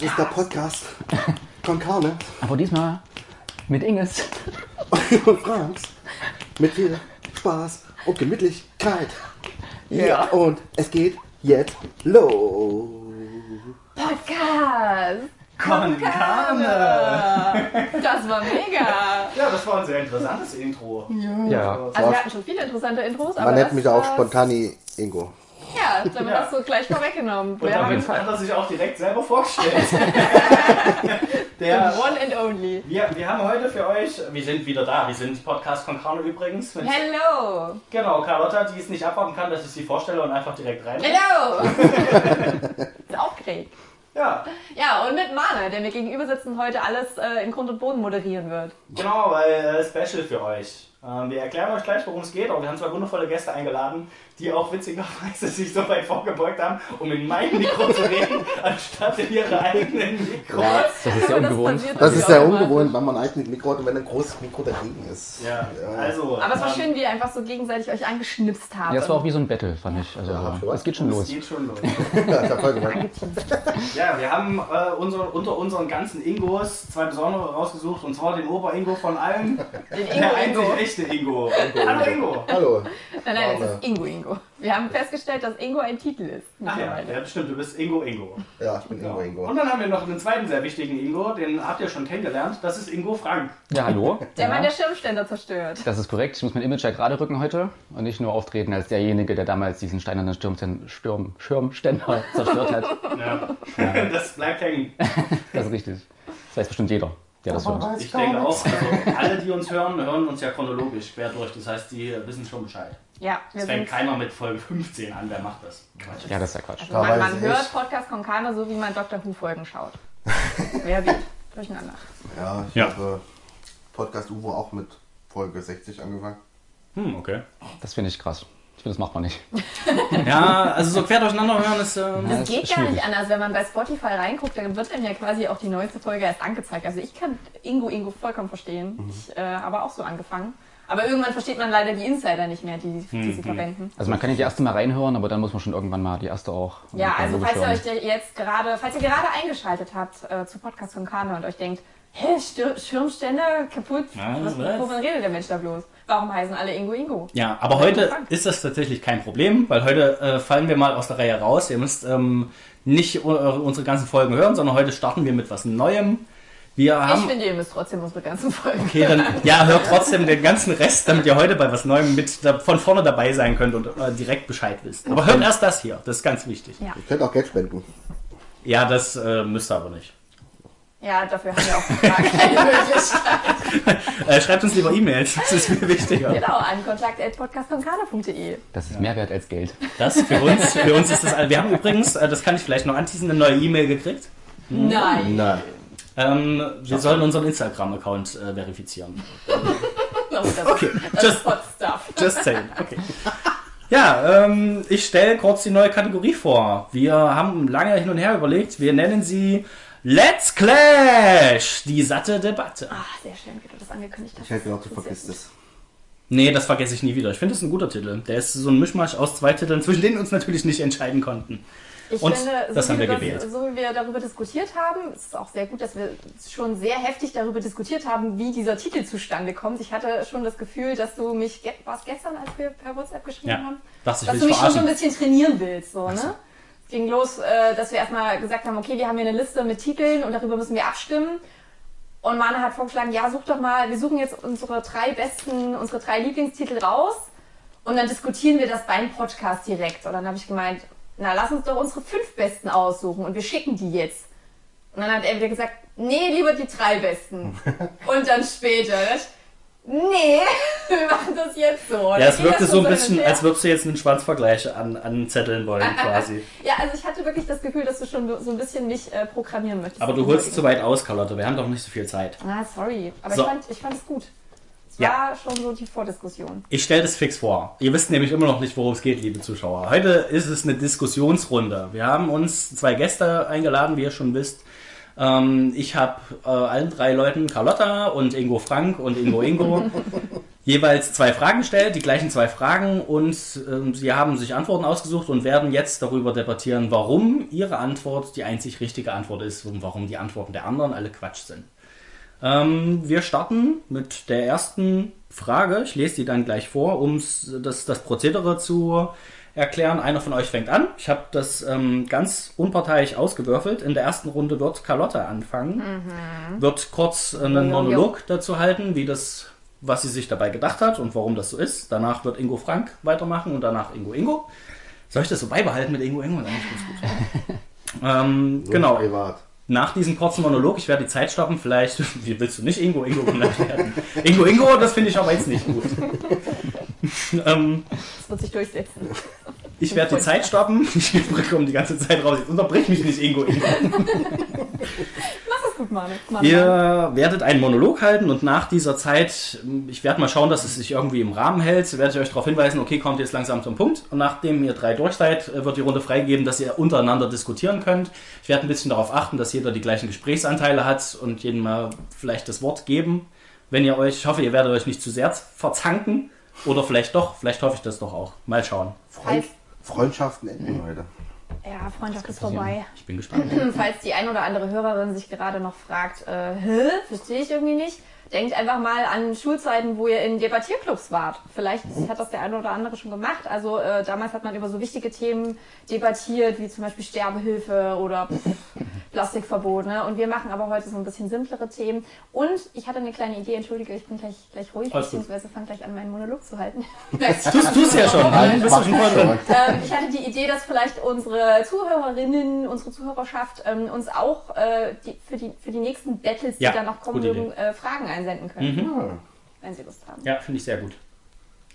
Das ist der Podcast von Karne Aber diesmal mit Inges. und Franks. Mit viel Spaß und Gemütlichkeit. Ja. Ja. Und es geht jetzt los. Podcast! Con Carne! Das war mega! Ja, das war ein sehr interessantes Intro. Ja. Also wir hatten schon viele interessante Intros, aber Man nennt mich auch Spontani Ingo. Ja, haben wir das so gleich vorweggenommen. Und damit haben hat er sich auch direkt selber vorgestellt. Der, One and Only. wir, wir haben heute für euch, wir sind wieder da, wir sind Podcast Con Carne übrigens. Mit, Hello! genau, Carlotta, die es nicht abwarten kann, dass ich sie vorstelle und einfach direkt rein. Hello! Ist aufgeregt. Ja, Ja, und mit Mane, der mir gegenüber sitzt und heute alles äh, in Grund und Boden moderieren wird. genau, weil äh, Special für euch. Ähm, wir erklären euch gleich, worum es geht, aber wir haben zwei wundervolle Gäste eingeladen, die auch witzigerweise sich so weit vorgebeugt haben, um in mein Mikro zu reden, anstatt in ihre eigenen Mikros. Das ist sehr Aber ungewohnt. Das irgendwie ist immer. ungewohnt, wenn man ein eigenes Mikro hat und wenn ein großes Mikro dagegen ist. Ja, also. Aber es war ähm, schön, wie ihr einfach so gegenseitig euch angeschnipst habt. Ja, es war auch wie so ein Battle, fand ich. Also, Ja, es geht schon Es los. geht schon los. Ja, ich hab voll gemacht. Ja, wir haben äh, unser, unter unseren ganzen Ingos zwei besondere rausgesucht, und zwar den Ober-Ingo von allen, Den der Ingo einzig Ingo. echte Ingo. Hallo Ingo! Hallo. Nein, nein, es ist Ingo Ingo. Wir haben festgestellt, dass Ingo ein Titel ist. Ach ja, ja, bestimmt, du bist Ingo Ingo. Ja, ich bin Ingo Und Ingo. dann haben wir noch einen zweiten sehr wichtigen Ingo, den habt ihr schon kennengelernt, das ist Ingo Frank. Ja, hallo. Der Mann, Ja. der Schirmständer zerstört. Das ist korrekt. Ich muss mein Image ja gerade rücken heute und nicht nur auftreten als derjenige, der damals diesen steinernen Sturm, Schirmständer zerstört hat. Ja. Das bleibt hängen. Das ist richtig. Das weiß bestimmt jeder, der das hört. Ich denke auch, also alle, die uns hören, hören uns ja chronologisch quer durch. Das heißt, die wissen schon Bescheid. Ja, wir Es fängt keiner mit Folge 15 an, wer macht das? Quatsch. Ja, das ist ja Quatsch. Also man, man hört. Podcast Konkane so, wie man Dr. Who-Folgen schaut. Wer wie? Durcheinander. Ja, ich Ja. habe Podcast Uwe auch mit Folge 60 angefangen. Hm, okay. Das finde ich krass. Ich finde, das macht man nicht. Ja, also so quer durcheinander hören ist. Ähm, Ja, Es das geht ist gar nicht anders. Wenn man bei Spotify reinguckt, dann wird einem ja quasi auch die neueste Folge erst angezeigt. Also ich kann Ingo Ingo vollkommen verstehen. Mhm. Ich äh, habe auch so angefangen. Aber irgendwann versteht man leider die Insider nicht mehr, die, die Mhm. sie verwenden. Also man kann ja die erste mal reinhören, aber dann muss man schon irgendwann mal die erste auch. Ja, also falls ihr hören. euch der jetzt gerade, falls ihr gerade eingeschaltet habt äh, zu Podcast von Kana und euch denkt, hä, Stir Schirmständer kaputt, Ja, was, was? wovon redet der Mensch da bloß? Warum heißen alle Ingo Ingo? Ja, aber Oder heute Frank. ist das tatsächlich kein Problem, weil heute äh, fallen wir mal aus der Reihe raus. Ihr müsst ähm, nicht unsere ganzen Folgen hören, sondern heute starten wir mit was Neuem. Wir Ich haben. finde, ihr müsst trotzdem unsere ganzen Folgen. Okay, dann ja, hört trotzdem den ganzen Rest, damit ihr heute bei was Neuem mit da, von vorne dabei sein könnt und äh, direkt Bescheid wisst. Aber hört erst das hier, das ist ganz wichtig. Ja. Ihr könnt auch Geld spenden. Ja, das äh, müsst ihr aber nicht. Ja, dafür haben wir auch gar keine Möglichkeit. Äh, schreibt uns lieber E-Mails, das ist viel wichtiger. Genau, an kontakt.podcastkonkana.de. Das ist mehr wert als Geld. Das für uns, für uns ist das. Wir haben übrigens, äh, das kann ich vielleicht noch anteasen, eine neue E-Mail gekriegt. Nein. Nein. Ähm, wir sollen unseren Instagram-Account äh, verifizieren. Oh, das, Okay, das just, Hot Stuff. just saying. Okay. Ja, ähm, ich stelle kurz die neue Kategorie vor. Wir haben lange hin und her überlegt. Wir nennen sie Let's Clash, die satte Debatte. Ah, sehr schön, wie du das angekündigt hast. Ich hätte gedacht, du Das vergisst es. Nee, das vergesse ich nie wieder. Ich finde, das ist ein guter Titel. Der ist so ein Mischmasch aus zwei Titeln, zwischen denen wir uns natürlich nicht entscheiden konnten. Ich Und finde, so das wie haben wir gewählt. So wie wir darüber diskutiert haben, ist es auch sehr gut, dass wir schon sehr heftig darüber diskutiert haben, wie dieser Titel zustande kommt. Ich hatte schon das Gefühl, dass du mich, ge war es gestern, als wir per WhatsApp geschrieben Ja, haben, ich, dass du ich mich schon so ein verarschen. bisschen trainieren willst. So, ne? Es ging los, äh, dass wir erstmal gesagt haben, okay, wir haben hier eine Liste mit Titeln und darüber müssen wir abstimmen. Und Mana hat vorgeschlagen, ja, such doch mal, wir suchen jetzt unsere drei besten, unsere drei Lieblingstitel raus und dann diskutieren wir das beim Podcast direkt. Und dann habe ich gemeint, na, lass uns doch unsere fünf besten aussuchen und wir schicken die jetzt. Und dann hat er wieder gesagt, nee, lieber die drei besten. und dann später, ne? Nee, wir machen das jetzt so. Ja, es wirkte so ein bisschen, her. als würdest du jetzt einen Schwanzvergleich an, anzetteln wollen, quasi. Ja, also ich hatte wirklich das Gefühl, dass du schon so ein bisschen mich äh, programmieren möchtest. Aber du holst zu weit aus, Carlotta. Wir haben doch nicht so viel Zeit. Ah, sorry. Aber So. ich, fand, ich es gut. Es Ja. war schon so die Vordiskussion. Ich stelle das fix vor. Ihr wisst nämlich immer noch nicht, worum es geht, liebe Zuschauer. Heute ist es eine Diskussionsrunde. Wir haben uns zwei Gäste eingeladen, wie ihr schon wisst. Ähm, ich habe äh, allen drei Leuten, Carlotta und Ingo Frank und Ingo Ingo, jeweils zwei Fragen stellt, die gleichen zwei Fragen und ähm, sie haben sich Antworten ausgesucht und werden jetzt darüber debattieren, warum ihre Antwort die einzig richtige Antwort ist und warum die Antworten der anderen alle Quatsch sind. Ähm, wir starten mit der ersten Frage. Ich lese die dann gleich vor, um das, das Prozedere zu erklären. Einer von euch fängt an. Ich habe das ähm, ganz unparteiisch ausgewürfelt. In der ersten Runde wird Carlotta anfangen, wird kurz einen Monolog dazu halten, wie das, was sie sich dabei gedacht hat und warum das so ist. Danach wird Ingo Frank weitermachen und danach Ingo Ingo. Soll ich das so beibehalten mit Ingo Ingo? Eigentlich ganz gut. ähm, So genau. Privat. Nach diesem kurzen Monolog, ich werde die Zeit stoppen, vielleicht, wie willst du nicht Ingo Ingo genannt werden? Ingo Ingo, das finde ich aber jetzt nicht gut. ähm, Das wird sich durchsetzen. Ich werde die Zeit stoppen, ich bekomme die ganze Zeit raus, jetzt unterbrich mich nicht Ingo Ingo. Mach es gut, Manu. Ihr werdet einen Monolog halten und nach dieser Zeit, ich werde mal schauen, dass es sich irgendwie im Rahmen hält, werde ich euch darauf hinweisen, okay, kommt jetzt langsam zum Punkt. Und nachdem ihr drei durch seid, wird die Runde freigegeben, dass ihr untereinander diskutieren könnt. Ich werde ein bisschen darauf achten, dass jeder die gleichen Gesprächsanteile hat und jedem mal vielleicht das Wort geben. Wenn ihr euch, ich hoffe, ihr werdet euch nicht zu sehr verzanken. Oder vielleicht doch, vielleicht hoffe ich das doch auch. Mal schauen. Freund, Freundschaften enden heute. Ja, Freundschaft ist vorbei. Ich bin gespannt. Falls die ein oder andere Hörerin sich gerade noch fragt, äh, hä, verstehe ich irgendwie nicht, denkt einfach mal an Schulzeiten, wo ihr in Debattierclubs wart. Vielleicht hat das der eine oder andere schon gemacht. Also äh, damals hat man über so wichtige Themen debattiert, wie zum Beispiel Sterbehilfe oder Plastikverbot. Ne? Und wir machen aber heute so ein bisschen simplere Themen. Und ich hatte eine kleine Idee, entschuldige, ich bin gleich, gleich ruhig, Alles beziehungsweise fange gleich an, meinen Monolog zu halten. Tust du es ja schon, ne? bist du schon voll drin. ähm, ich hatte die Idee, dass vielleicht unsere Zuhörerinnen, unsere Zuhörerschaft ähm, uns auch äh, die, für, die, für die nächsten Battles, die Ja, dann noch kommen mögen, äh, Fragen einsenden können, Ja. wenn sie Lust haben. Ja, finde ich sehr gut.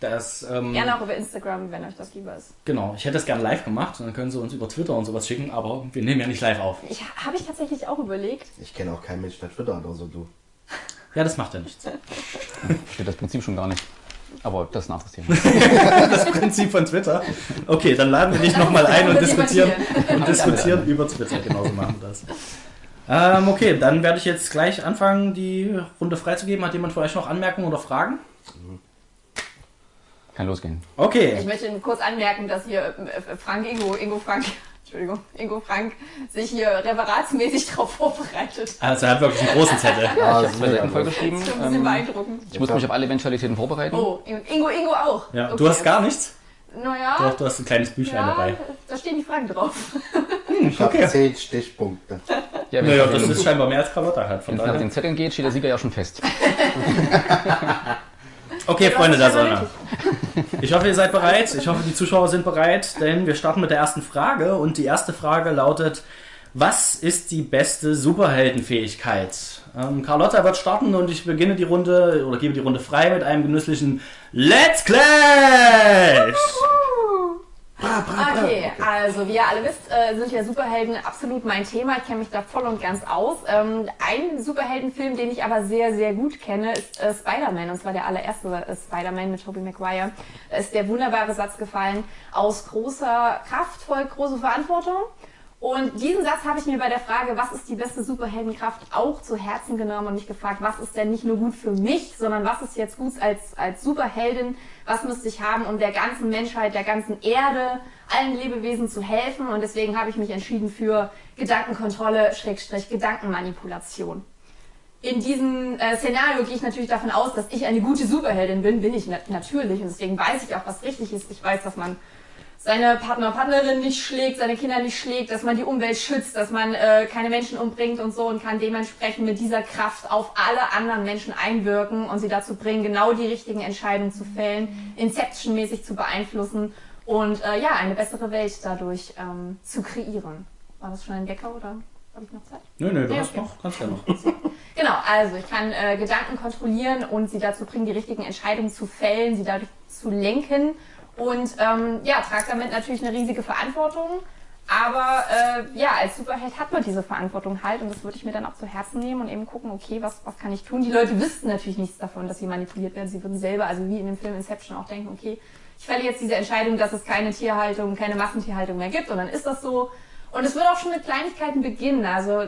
Das, ähm, Gerne auch über Instagram, wenn euch das lieber ist. Genau, ich hätte das gerne live gemacht und dann können sie uns über Twitter und sowas schicken, aber wir nehmen ja nicht live auf. Ich habe ich tatsächlich auch überlegt. Ich kenne auch keinen Mensch, der Twitter hat, außer du. Ja, das macht ja nichts. Versteht das Prinzip schon gar nicht. Aber das ist ein anderes Thema. Das Prinzip von Twitter. Okay, dann laden wir dich nochmal ein und diskutieren, und diskutieren über Twitter. Genauso machen wir das. Ähm, okay, dann werde ich jetzt gleich anfangen, die Runde freizugeben. Hat jemand von euch noch Anmerkungen oder Fragen? Kann losgehen. Ich Okay. möchte kurz anmerken, dass hier äh, Frank Ingo, Ingo Frank, Entschuldigung, Ingo Frank sich hier referatsmäßig darauf vorbereitet. Also er hat wirklich einen großen Zettel. Ah, Ich habe zwei Seiten vollgeschrieben. Das ist schon ein bisschen Ähm, beeindruckend. ich muss mich auf alle Eventualitäten vorbereiten. Oh, Ingo, Ingo auch. Ja, Okay. du hast gar nichts? Naja, Doch, du hast ein kleines Büchlein ja, dabei. da stehen die Fragen drauf. Ich habe Okay. zehn Stichpunkte. Ja, Naja, das ist scheinbar mehr als Carlotta hat. Von wenn es nach den Zetteln geht, steht der Sieger ja schon fest. Okay, Ja, Freunde der Sonne. Ich hoffe, ihr seid bereit. Ich hoffe, die Zuschauer sind bereit, denn wir starten mit der ersten Frage. Und die erste Frage lautet: Was ist die beste Superheldenfähigkeit? Ähm, Carlotta wird starten und ich beginne die Runde oder gebe die Runde frei mit einem genüsslichen Let's Clash! Bra, bra, bra. Okay, also wie ihr alle wisst, äh, sind ja Superhelden absolut mein Thema. Ich kenne mich da voll und ganz aus. Ähm, ein Superheldenfilm, den ich aber sehr, sehr gut kenne, ist äh, Spider-Man. Und zwar der allererste äh, Spider-Man mit Tobey Maguire. Da ist der wunderbare Satz gefallen, aus großer Kraft folgt große Verantwortung. Und diesen Satz habe ich mir bei der Frage, was ist die beste Superheldenkraft, auch zu Herzen genommen und mich gefragt, was ist denn nicht nur gut für mich, sondern was ist jetzt gut als, als Superheldin, was müsste ich haben, um der ganzen Menschheit, der ganzen Erde, allen Lebewesen zu helfen. Und deswegen habe ich mich entschieden für Gedankenkontrolle, Schrägstrich, Gedankenmanipulation. In diesem äh, Szenario gehe ich natürlich davon aus, dass ich eine gute Superheldin bin, bin ich na natürlich. Und deswegen weiß ich auch, was richtig ist. Ich weiß, dass man seine Partner, Partnerin nicht schlägt, seine Kinder nicht schlägt, dass man die Umwelt schützt, dass man äh, keine Menschen umbringt und so und kann dementsprechend mit dieser Kraft auf alle anderen Menschen einwirken und sie dazu bringen, genau die richtigen Entscheidungen zu fällen, Inception-mäßig zu beeinflussen und äh, ja, eine bessere Welt dadurch ähm, zu kreieren. War das schon ein Wecker oder habe ich noch Zeit? Nö, nö, du Ja, hast okay. noch, kannst ja noch. Genau, also ich kann äh, Gedanken kontrollieren und sie dazu bringen, die richtigen Entscheidungen zu fällen, sie dadurch zu lenken und ähm, ja, trage damit natürlich eine riesige Verantwortung. Aber äh, ja, als Superheld hat man diese Verantwortung halt und das würde ich mir dann auch zu Herzen nehmen und eben gucken, okay, was, was kann ich tun? Die Leute wüssten natürlich nichts davon, dass sie manipuliert werden. Sie würden selber, also wie in dem Film Inception auch denken, okay, ich fälle jetzt diese Entscheidung, dass es keine Tierhaltung, keine Massentierhaltung mehr gibt und dann ist das so. Und es wird auch schon mit Kleinigkeiten beginnen, also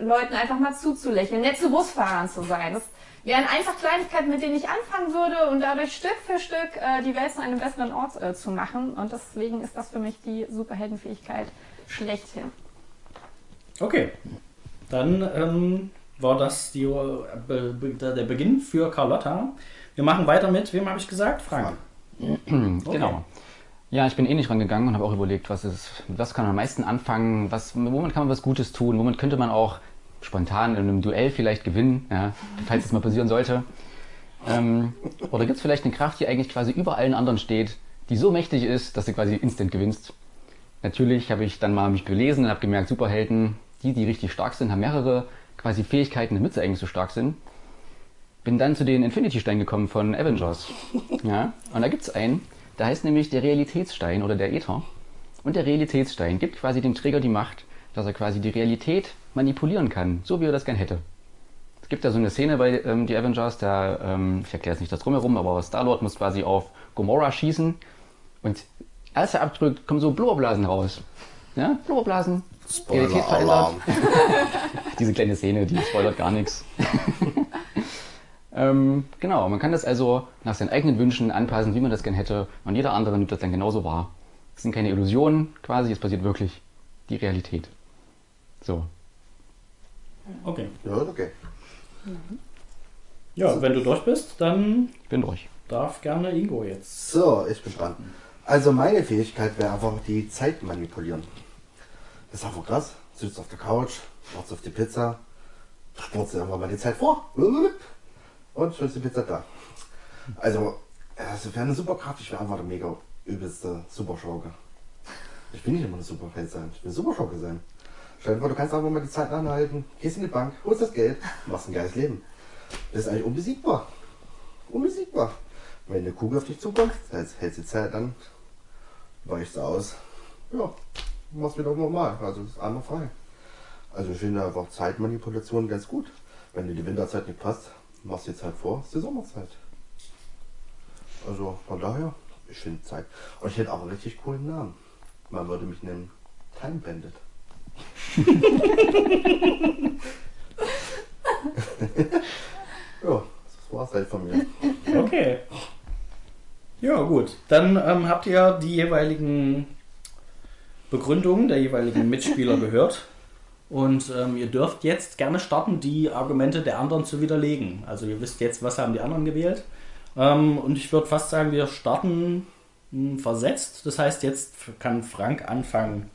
Leuten einfach mal zuzulächeln, nett zu Busfahrern zu sein. Das wären einfach Kleinigkeiten, mit denen ich anfangen würde und dadurch Stück für Stück äh, die Welt zu einem besseren Ort äh, zu machen. Und deswegen ist das für mich die Superheldenfähigkeit schlechthin. Okay, dann ähm, war das die, äh, be, be, der Beginn für Carlotta. Wir machen weiter mit, wem habe ich gesagt? Frank. Genau. Ja, ich bin eh nicht rangegangen und habe auch überlegt, was ist, mit was kann man am meisten anfangen, was, womit kann man was Gutes tun, womit könnte man auch spontan in einem Duell vielleicht gewinnen, ja, falls es mal passieren sollte. Ähm, oder gibt es vielleicht eine Kraft, die eigentlich quasi über allen anderen steht, die so mächtig ist, dass du quasi instant gewinnst? Natürlich habe ich dann mal mich belesen und habe gemerkt, Superhelden, die, die richtig stark sind, haben mehrere quasi Fähigkeiten, damit sie eigentlich so stark sind. Bin dann zu den Infinity-Steinen gekommen von Avengers. Ja, und da gibt es einen, der heißt nämlich der Realitätsstein oder der Äther. Und der Realitätsstein gibt quasi dem Träger die Macht, dass er quasi die Realität manipulieren kann, so wie er das gern hätte. Es gibt ja so eine Szene bei ähm, die Avengers, da, ähm, ich erkläre jetzt nicht das drumherum, aber Star-Lord muss quasi auf Gomorrah schießen und als er abdrückt, kommen so Blubberblasen raus. Ja, Blubberblasen. Realität verändert. Diese kleine Szene, die spoilert gar nichts. ähm, genau, man kann das also nach seinen eigenen Wünschen anpassen, wie man das gern hätte. Und jeder andere nimmt das dann genauso wahr. Es sind keine Illusionen quasi, es passiert wirklich die Realität. So. Okay. Ja, okay. Ja, wenn du durch bist, dann Ich bin durch. darf gerne Ingo jetzt. So, ich bin dran. Also meine Fähigkeit wäre einfach die Zeit manipulieren. Das ist einfach krass. Sitzt auf der Couch, wartest auf die Pizza, spurzt dir irgendwann mal die Zeit vor. Und schon ist die Pizza da. Also, das wäre eine super Kraft. Ich wäre einfach der mega übelste Superschurke. Ich will nicht immer eine Superheld sein. Ich will Superschurke sein. Stell dir vor, du kannst einfach mal die Zeit anhalten, gehst in die Bank, holst das Geld, machst ein geiles Leben. Das ist eigentlich unbesiegbar. Unbesiegbar. Wenn eine Kugel auf dich zukommt, hältst hältst die Zeit an, weichst aus. Ja, machst wieder normal. Also ist einmal frei. Also ich finde einfach Zeitmanipulation ganz gut. Wenn dir die Winterzeit nicht passt, machst du die Zeit vor, ist die Sommerzeit. Also von daher, ich finde Zeit. Und ich hätte auch einen richtig coolen Namen. Man würde mich nennen Time Bandit. ja, das war's halt von mir. Okay. Ja, gut. Dann ähm, habt ihr die jeweiligen Begründungen der jeweiligen Mitspieler gehört. Und ähm, ihr dürft jetzt gerne starten, die Argumente der anderen zu widerlegen. Also ihr wisst jetzt, was haben die anderen gewählt. Ähm, und ich würde fast sagen, wir starten mh, versetzt. Das heißt, jetzt kann Frank anfangen.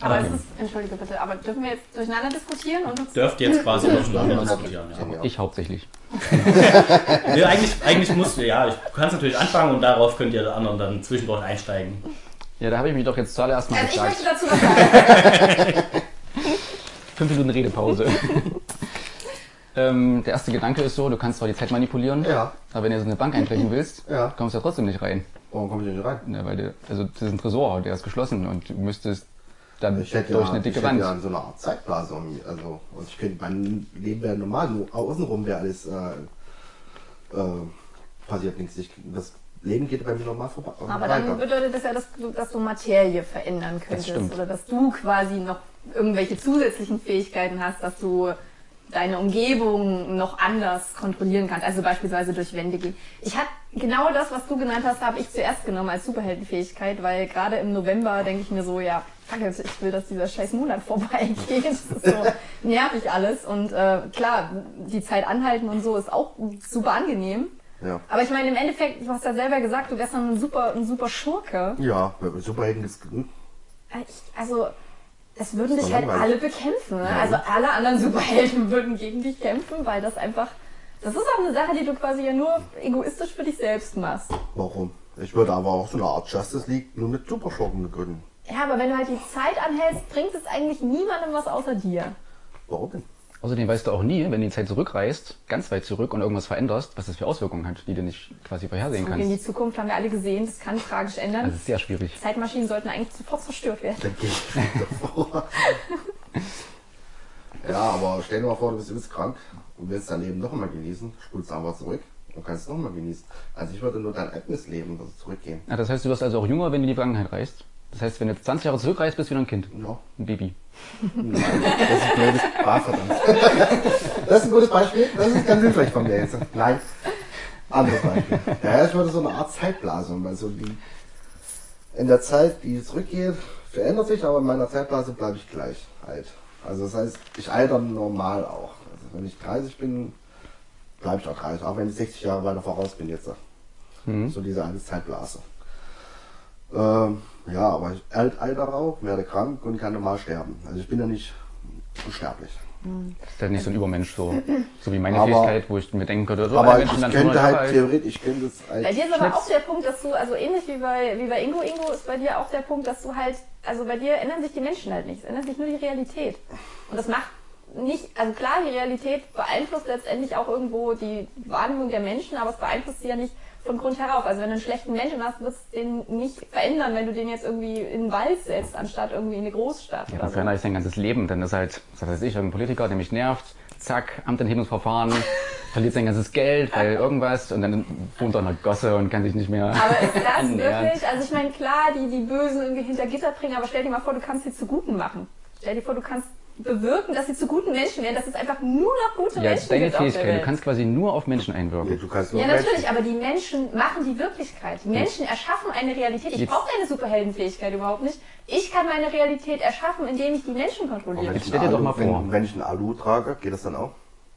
Aber Okay. es ist, entschuldige bitte, aber dürfen wir jetzt durcheinander diskutieren und Dürft jetzt quasi durcheinander diskutieren. Ja. Ich hauptsächlich. Nee, eigentlich, eigentlich musst du, ja, ich kann natürlich anfangen und darauf könnt ihr die anderen dann zwischendurch einsteigen. Ja, da habe ich mich doch jetzt zuallererst mal Also ich möchte gefragt. dazu was sagen. Fünf Minuten Redepause. ähm, der erste Gedanke ist so, du kannst zwar die Zeit manipulieren, Ja. aber wenn du so eine Bank einbrechen willst, Ja. kommst du ja trotzdem nicht rein. Warum komme ich nicht rein? Ja, weil du, also das ist ein Tresor, der ist geschlossen und du müsstest dann Ich hätte, durch ja, eine ich dicke hätte Wand. ja so eine Art Zeitblase um mich. Also, und ich könnte, mein Leben wäre normal, nur außenrum wäre alles, äh, äh, passiert nichts. Ich, das Leben geht bei mir normal vorbei. Aber dann bedeutet das ja, dass du, dass du Materie verändern könntest. stimmt. Oder dass du quasi noch irgendwelche zusätzlichen Fähigkeiten hast, dass du deine Umgebung noch anders kontrolliellen kannst. Also beispielsweise durch Wände gehen. Ich habe genau das, was du genannt hast, habe ich zuerst genommen als Superheldenfähigkeit, weil gerade im November denke ich mir so, ja, fuck it, ich will, dass dieser scheiß Monat vorbeigeht. Das ist so nervig alles. Und äh, klar, die Zeit anhalten und so ist auch super angenehm. Ja. Aber ich meine, im Endeffekt, du hast ja selber gesagt, du wärst dann ein super, ein super Schurke. Ja, Superhelden ist hm, Ich, also, es würden dich halt alle bekämpfen. Ne? Ja. Also alle anderen Superhelden würden gegen dich kämpfen, weil das einfach. Das ist auch eine Sache, die du quasi ja nur egoistisch für dich selbst machst. Warum? Ich würde aber auch so eine Art Justice League nur mit Superschurken gründen. Ja, aber wenn du halt die Zeit anhältst, bringt es eigentlich niemandem was außer dir. Warum denn? Außerdem weißt du auch nie, wenn du die Zeit zurückreist, ganz weit zurück und irgendwas veränderst, was das für Auswirkungen hat, die du nicht quasi vorhersehen Und in die kannst. Zukunft haben wir alle gesehen, das kann tragisch ändern. Das ist sehr schwierig. Zeitmaschinen sollten eigentlich sofort zerstört werden. Dann gehe ich davor. ja, aber stell dir mal vor, du bist übelst krank und willst dein Leben noch einmal genießen, spulst einfach zurück und kannst es noch einmal genießen. Also ich würde nur dein eigenes Leben also zurückgehen. Ja, das heißt, du wirst also auch jünger, wenn du in die Vergangenheit reist. Das heißt, wenn du jetzt 20 Jahre zurückreist, bist du wieder ein Kind. Ja. Ein Baby. Nein, das ist ein blödes ah, verdammt. Das ist ein gutes Beispiel. Das ist ganz hilfreich von mir jetzt. Nein. Anderes Beispiel. Ja, ich würde so eine Art Zeitblase. Also die, in der Zeit, die zurückgeht, verändert sich, aber in meiner Zeitblase bleibe ich gleich alt. Also das heißt, ich alter normal auch. Also wenn ich 30 bin, bleibe ich auch 30, auch wenn ich 60 Jahre weiter voraus bin jetzt. So diese alte Zeitblase. Ähm, ja, aber ich alt, alter auch, werde krank und kann normal sterben. Also ich bin ja nicht unsterblich. Das ist halt nicht so ein Übermensch, so, so wie meine Aber- Fähigkeit, wo ich mir denken könnte, so Aber ich Menschen dann könnte 100 Jahre halt alt. theoretisch, ich könnte es Bei dir ist aber Schnips. auch der Punkt, dass du, also ähnlich wie bei, wie bei Ingo, Ingo ist bei dir auch der Punkt, dass du halt, also bei dir ändern sich die Menschen halt nicht, es ändert sich nur die Realität. Und das macht nicht, also klar, die Realität beeinflusst letztendlich auch irgendwo die Wahrnehmung der Menschen, aber es beeinflusst sie ja nicht von Grund herauf. Also wenn du einen schlechten Menschen hast, wird es den nicht verändern, wenn du den jetzt irgendwie in den Wald setzt, anstatt irgendwie in eine Großstadt. Ja, dann so. verändere ich sein ganzes Leben. Dann ist halt, was weiß ich, irgendein Politiker, der mich nervt, zack, Amtenthebungsverfahren, verliert sein ganzes Geld, weil irgendwas und dann wohnt er in einer Gosse und kann sich nicht mehr Aber ist das wirklich, also ich meine, klar, die, die Bösen irgendwie hinter Gitter bringen, aber stell dir mal vor, du kannst sie zu Guten machen. Stell dir vor, du kannst bewirken, dass sie zu guten Menschen werden, dass es einfach nur noch gute Ja, Menschen deine gibt auf der Fähigkeit. Du kannst quasi nur auf Menschen einwirken. du kannst nur Ja, Menschen- natürlich, aber die Menschen machen die Wirklichkeit. Die Menschen erschaffen eine Realität. Ich Jetzt- brauche deine Superheldenfähigkeit überhaupt nicht. Ich kann meine Realität erschaffen, indem ich die Menschen kontrolliere. wenn ich stell dir doch Alu- mal vor. Wenn, wenn ich ein Alu trage, geht das dann auch?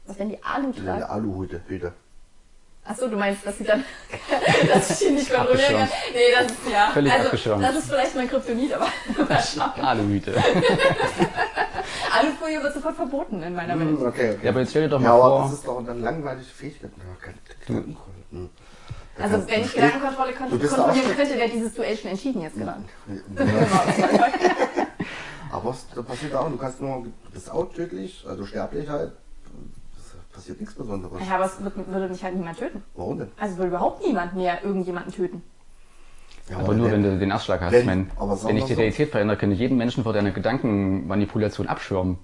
Was wenn die Alu Eine tragen? Aluhüte. Hüte. Achso, du meinst, dass sie dann, dass ich die nicht kontrollieren kann? Nee, das ist, ja. Völlig also, abgeschirmt. das ist vielleicht mein Kryptonit, aber mal schauen. Aluhüte. Alufolie wird sofort verboten in meiner Welt. Hm, okay, okay. Ja, aber jetzt stell dir doch mal Ja, aber vor, das ist doch eine langweilige Fähigkeit. Gedankenkontrolle. Hm. Also wenn ich Gedankenkontrolle kontrollieren könnte, wäre dieses Duell schon entschieden jetzt genannt. aber es da passiert auch, du kannst nur, du bist auch tödlich, also sterblich halt. Es passiert nichts Besonderes. Ja, aber es wird, würde mich halt niemand töten. Warum denn? Also würde überhaupt niemand mehr irgendjemanden töten. Ja, aber nur wenn du den Erstschlag hast. wenn- ich mein, aber wenn ich die so. Realität verändere, kann ich jeden Menschen vor deiner Gedankenmanipulation abschirmen.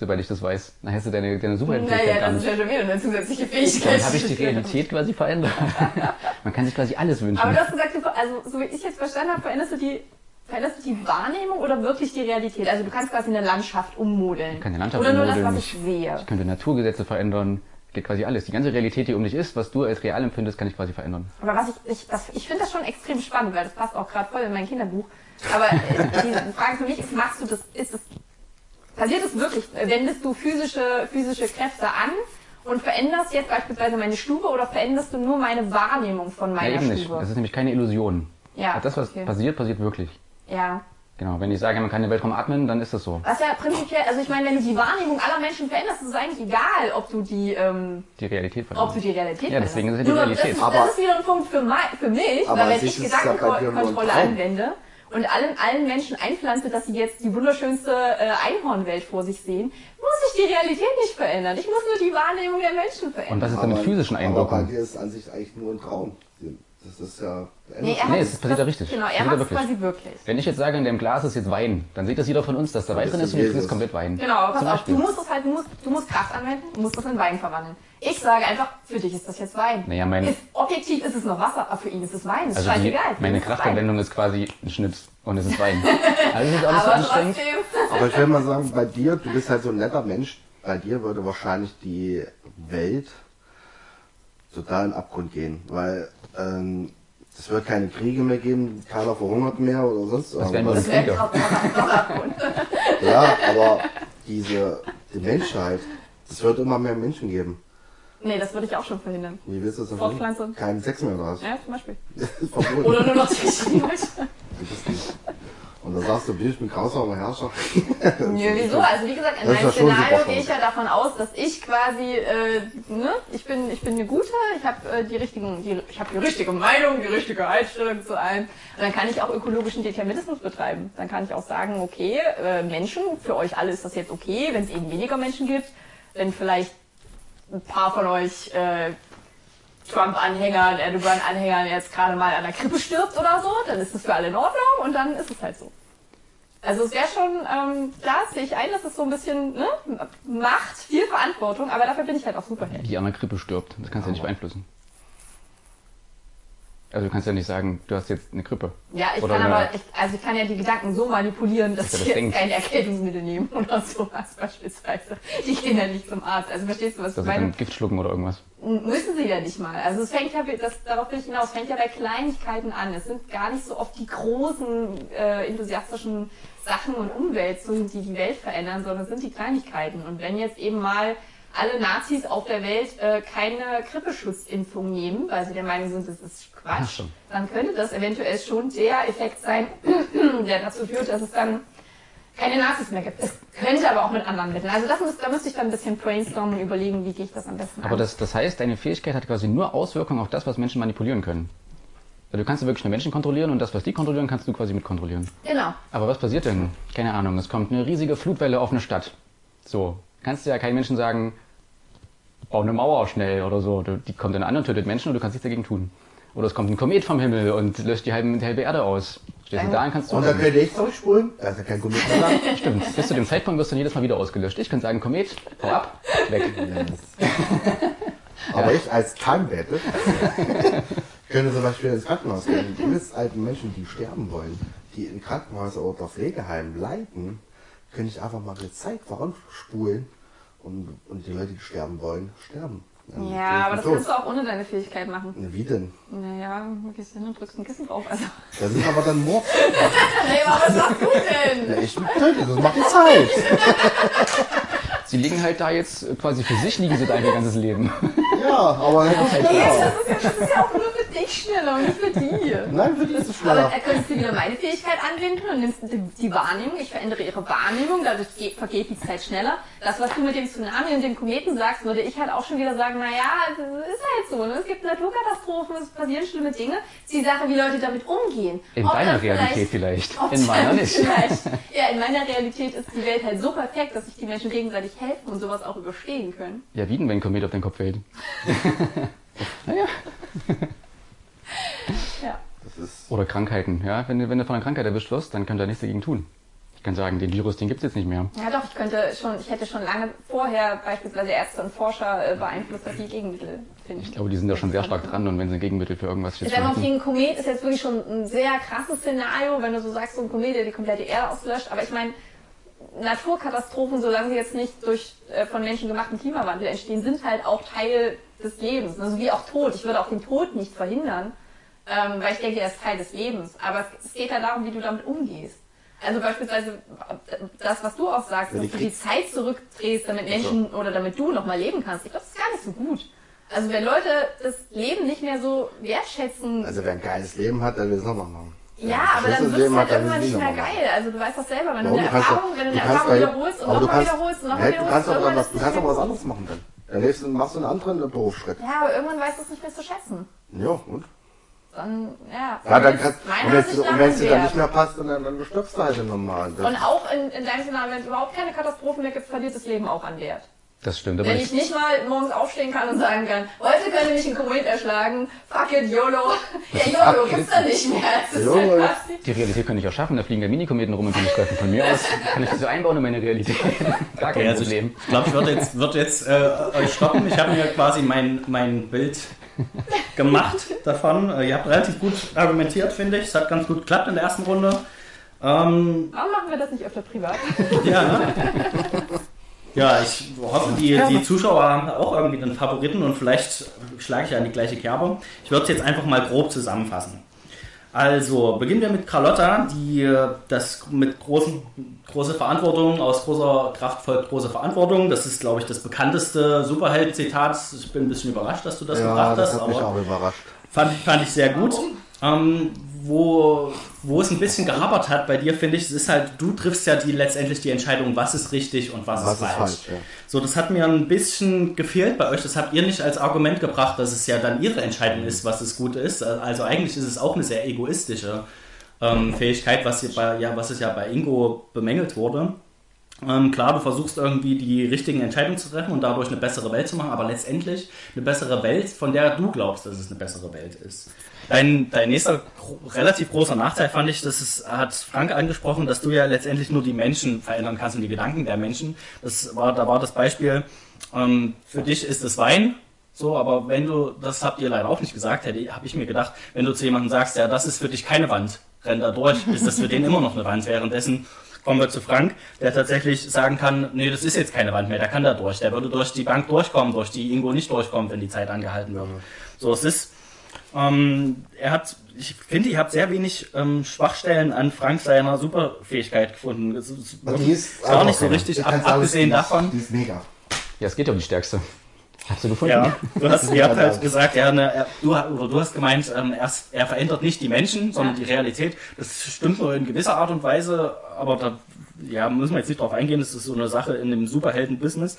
Sobald ich das weiß. Dann hast du deine, deine Superheldenfähigkeit Naja, das ist ja schon wieder eine zusätzliche Fähigkeit. Dann habe ich die Realität quasi verändert. Man kann sich quasi alles wünschen. Aber du hast gesagt, also so wie ich jetzt verstanden habe, veränderst du die veränderst du die Wahrnehmung oder wirklich die Realität? Also du kannst quasi eine Landschaft ummodeln. Ich kann die Landschaft oder nur das, ummodeln, was ich ich- sehe. Ich könnte Naturgesetze verändern. Geht quasi alles. Die ganze Realität, die um dich ist, was du als real empfindest, kann ich quasi verändern. Aber was ich, ich, das, ich finde das schon extrem spannend, weil das passt auch gerade voll in mein Kinderbuch. Aber äh, die Frage für mich ist, machst du das, ist es, passiert es wirklich, wendest du physische, physische Kräfte an und veränderst jetzt beispielsweise meine Stube oder veränderst du nur meine Wahrnehmung von Ja, meiner eben nicht. Stube? Das ist nämlich keine Illusion. Ja, Das, was okay. passiert, passiert wirklich. Ja. Genau. Wenn ich sage, man kann den Weltraum atmen, dann ist das so. Was ja prinzipiell, also ich meine, wenn du die Wahrnehmung aller Menschen veränderst, ist es eigentlich egal, ob du die, ähm, Die Realität ob du die Realität Ja, deswegen ist es ja die Nur, Realität. Das ist, Aber- das ist wieder ein Punkt für, für mich, Aber weil wenn ich Gedankenkontrolle anwende und allen, allen Menschen einpflanze, dass sie jetzt die wunderschönste äh, Einhornwelt vor sich sehen, muss ich die Realität nicht verändern. Ich muss nur die Wahrnehmung der Menschen Und verändern. was ist denn mit physischen Aber bei Einwirkungen? dir ist an sich eigentlich nur ein Traum. Das ist ja. Nee, er Nee, hat es passiert ja richtig. Genau, er macht es wirklich. quasi wirklich. Wenn ich jetzt sage, in dem Glas ist jetzt Wein, dann sieht das jeder von uns, dass da Wein Das drin ist ist und jetzt ist Jesus. komplett Wein. Genau, pass auf, du musst es halt, du musst, du musst Kraft anwenden, du musst das in Wein verwandeln. Ich sage einfach, für dich ist das jetzt Wein. Naja, mein- ist, objektiv ist es noch Wasser, aber für ihn ist es Wein. Ist Also die, scheißegal. Ihn meine ist. Kraftanwendung ist quasi ein Schnips und es ist Wein. Also das ist auch nicht so Aber anstrengend. trotzdem. Aber ich will mal sagen, bei dir, du bist halt so ein netter Mensch, bei dir würde wahrscheinlich die Welt total in den Abgrund gehen, weil ähm, es wird keine Kriege mehr geben, keiner verhungert mehr oder sonst wir irgendwas. Das krass. Ja, aber diese die Menschheit, es wird immer mehr Menschen geben. Nee, das würde ich auch schon verhindern. Wie willst du das denn verhindern? Keinen Sex mehr oder was? Ja, zum Beispiel. Oder nur noch zwischen Leute. Und da sagst du, bin ich mit grausamer Herrscher? Nö, wieso? Also wie gesagt, in meinem Szenario gehe ich ja davon aus, dass ich quasi, äh, ne, ich bin, ich bin eine gute, ich habe äh, die richtigen, die, ich habe die richtige Meinung, die richtige Einstellung zu allem. Und dann kann ich auch ökologischen Determinismus betreiben. Dann kann ich auch sagen, okay, äh, Menschen, für euch alle ist das jetzt okay, wenn es eben weniger Menschen gibt, wenn vielleicht ein paar von euch äh, Trump-Anhängern, Erdogan-Anhängern jetzt gerade mal an der Krippe stirbt oder so, dann ist das für alle in Ordnung und dann ist es halt so. Also es wäre schon, ähm, klar sehe ich ein, dass es so ein bisschen ne, Macht, viel Verantwortung, aber dafür bin ich halt auch Superheld. Die an der Grippe stirbt. Das kannst du ja nicht beeinflussen. Also du kannst ja nicht sagen, du hast jetzt eine Grippe. Ja, ich Oder kann aber, ich, also ich kann ja die Gedanken so manipulieren, dass sie das jetzt denkt. kein Erkältungsmittel nehmen oder sowas beispielsweise. Die gehen ja nicht zum Arzt. Also verstehst du, was Dass ich meine? dann Gift schlucken oder irgendwas. Müssen sie ja nicht mal. Also es fängt ja, das, darauf will ich hinaus, fängt ja bei Kleinigkeiten an. Es sind gar nicht so oft die großen, äh, enthusiastischen Sachen und Umwälzungen, die die Welt verändern, sondern es sind die Kleinigkeiten. Und wenn jetzt eben mal alle Nazis auf der Welt äh, keine Grippeschutzimpfung nehmen, weil sie der Meinung sind, das ist Quatsch, dann könnte das eventuell schon der Effekt sein, der dazu führt, dass es dann keine Nazis mehr gibt. Es könnte aber auch mit anderen Mitteln. Also das muss, da müsste ich dann ein bisschen brainstormen und überlegen, wie gehe ich das am besten Aber an. das, das heißt, deine Fähigkeit hat quasi nur Auswirkungen auf das, was Menschen manipulieren können. Also du kannst ja wirklich nur Menschen kontrollieren und das, was die kontrollieren, kannst du quasi mit kontrollieren. Genau. Aber was passiert denn? Keine Ahnung, es kommt eine riesige Flutwelle auf eine Stadt. So, kannst du ja keinen Menschen sagen, bau eine Mauer schnell oder so. Du- Die kommt dann an und tötet Menschen und du kannst nichts dagegen tun. Oder es kommt ein Komet vom Himmel und löscht die halbe, die halbe Erde aus. Stehst du da und kannst Und dann du. könnte ich zurückspulen, da ist ja kein Komet mehr. Stimmt, bis zu dem Zeitpunkt wirst du dann jedes Mal wieder ausgelöscht. Ich könnte sagen, Komet, hau ab, weg. Aber ich als Time-Battle könnte zum Beispiel ins Krankenhaus gehen. Die übelst alten Menschen, die sterben wollen, die in Krankenhäusern oder Pflegeheimen leiden, könnte ich einfach mal die Zeit voranspulen und, und die Leute, die sterben wollen, sterben. Dann Ja, aber das sind kannst du auch ohne deine Fähigkeit machen. tot. Wie denn? Naja, du gehst hin und drückst ein Kissen drauf. Also. Das ist aber dann Mord. Nee, aber was machst du denn? Ja, ich bin töten, das macht die Zeit. Sie liegen halt da jetzt, quasi für sich liegen sie da ihr ganzes Leben. Ja, aber schneller. das ist, ja, das ist ja auch nur für dich schneller und nicht für die. Nein, für die ist es Aber schneller. da könntest du wieder meine Fähigkeit anwenden und nimmst die, die Wahrnehmung. Ich verändere ihre Wahrnehmung, dadurch geht, vergeht die Zeit schneller. Das, was du mit dem Tsunami und dem Kometen sagst, würde ich halt auch schon wieder sagen, naja, es ist halt so. Ne? Es gibt Naturkatastrophen, es passieren schlimme Dinge. Es ist die Sache, wie Leute damit umgehen. In Ob deiner Realität vielleicht. ob In meiner nicht. Vielleicht, ja, in meiner Realität ist die Welt halt so perfekt, dass sich die Menschen gegenseitig helfen und sowas auch überstehen können. Ja, wie denn, wenn ein Komet auf deinen Kopf fällt? Naja. Ja. Das ist, Oder Krankheiten, ja. Wenn du, wenn du von einer Krankheit erwischt wirst, dann könnt ihr nichts dagegen tun. Ich kann sagen, den Virus, den gibt's jetzt nicht mehr. Ja doch, ich könnte schon, ich hätte schon lange vorher beispielsweise Ärzte und Forscher äh, beeinflusst, dass die Gegenmittel finden. Ich glaube, die sind da schon sehr stark dran und wenn sie ein Gegenmittel für irgendwas Jetzt einfach finden. gegen Komet ist jetzt wirklich schon ein sehr krasses Szenario, wenn du so sagst, so ein Komet, der die komplette Erde auslöscht. Aber ich meine, Naturkatastrophen, solange sie jetzt nicht durch äh, von Menschen gemachten Klimawandel entstehen, sind halt auch Teil des Lebens. Also wie auch Tod. Ich würde auch den Tod nicht verhindern, ähm, weil ich denke, er ist Teil des Lebens. Aber es, geht halt darum, wie du damit umgehst. Also beispielsweise das, was du auch sagst, dass du die Zeit zurückdrehst, damit Menschen oder damit du nochmal leben kannst. Ich glaube, das ist gar nicht so gut. Also wenn Leute das Leben nicht mehr so wertschätzen, also wer ein geiles Leben hat, der will es nochmal machen. Ja, aber dann wird es halt irgendwann nicht mehr geil. Also du weißt das selber, wenn du Warum? eine Du kannst Erfahrung, wenn du eine Erfahrung wiederholst und nochmal wiederholst und nochmal Hey, du wiederholst, kannst dann was, du kannst aber was anderes machen dann. Dann machst du einen anderen Berufsschritt. Ja, aber irgendwann weißt du es nicht mehr zu schätzen. Ja, und? Dann, ja, Ja, dann kannst, und wenn es dir dann nicht mehr passt, dann, dann stirbst du halt normal. Das, Und auch in, in deinem Szenario, wenn es überhaupt keine Katastrophen mehr gibt, verliert das Leben auch an Wert. Das stimmt, aber Wenn ich nicht. mal morgens aufstehen kann und sagen kann, heute könnte mich ein Komet erschlagen, fuck it, YOLO. Ja, YOLO gibt's da nicht mehr. Das ist YOLO. halt Die Realität könnte ich auch schaffen, da fliegen ja Minikometen rum und können mich treffen. Von mir aus kann ich das so einbauen in meine Realität. Gar kein Okay, also ich Problem. glaube, ich würde jetzt, würd jetzt äh, euch stoppen. Ich habe mir quasi mein, mein Bild gemacht davon. Äh, ihr habt relativ gut argumentiert, finde ich. Es hat ganz gut geklappt in der ersten Runde. Ähm, Warum machen wir das nicht öfter privat? ja, ne? ja, ich hoffe, die, die Zuschauer haben auch irgendwie einen Favoriten und vielleicht schlage ich an die gleiche Kerbe. Ich würde es jetzt einfach mal grob zusammenfassen. Also, beginnen wir mit Carlotta, die äh, das mit großen, große Verantwortung, aus großer Kraft folgt große Verantwortung. Das ist, glaube ich, das bekannteste Superheld-Zitat. Ich bin ein bisschen überrascht, dass du das ja, gebracht das hast, hat mich aber auch überrascht. fand, fand ich sehr gut. Ähm, wo, wo es ein bisschen gehapert hat bei dir, finde ich, es ist halt, du triffst ja die letztendlich die Entscheidung, was ist richtig und was, Was ist ist falsch. falsch, ja. So, das hat mir ein bisschen gefehlt bei euch. Das habt ihr nicht als Argument gebracht, dass es ja dann ihre Entscheidung ist, was es gut ist. Also eigentlich ist es auch eine sehr egoistische ähm, Fähigkeit, was, bei, ja, was es ja bei Ingo bemängelt wurde. Ähm, klar, du versuchst irgendwie die richtigen Entscheidungen zu treffen und dadurch eine bessere Welt zu machen, aber letztendlich eine bessere Welt, von der du glaubst, dass es eine bessere Welt ist. Dein, dein nächster relativ großer Nachteil fand ich, das ist, hat Frank angesprochen, dass du ja letztendlich nur die Menschen verändern kannst und die Gedanken der Menschen. Das war, da war das Beispiel, ähm, für dich ist es Wein, So, aber wenn du, das habt ihr leider auch nicht gesagt, hätte, habe ich mir gedacht, wenn du zu jemandem sagst, ja, das ist für dich keine Wand, renn da durch, ist das für den immer noch eine Wand. Währenddessen kommen wir zu Frank, der tatsächlich sagen kann, nee, das ist jetzt keine Wand mehr, der kann da durch. Der würde durch die Bank durchkommen, durch die Ingo nicht durchkommt, wenn die Zeit angehalten wird. So, es ist, ähm, er hat, ich finde, ihr habt sehr wenig ähm, Schwachstellen an Frank seiner Superfähigkeit gefunden. Es ist Und die ist gar nicht so keine. richtig, Ich ab, alles- abgesehen ist- davon. Die ist mega. Ja, es geht ja um die stärkste. Hast du gefunden? Ja, du hast, ihr habt halt gesagt, ja, ne, er, du, oder du hast gemeint, ähm, er, er verändert nicht die Menschen, sondern die Realität. Das stimmt nur in gewisser Art und Weise, aber da ja, müssen wir jetzt nicht drauf eingehen, das ist so eine Sache in dem Superhelden-Business.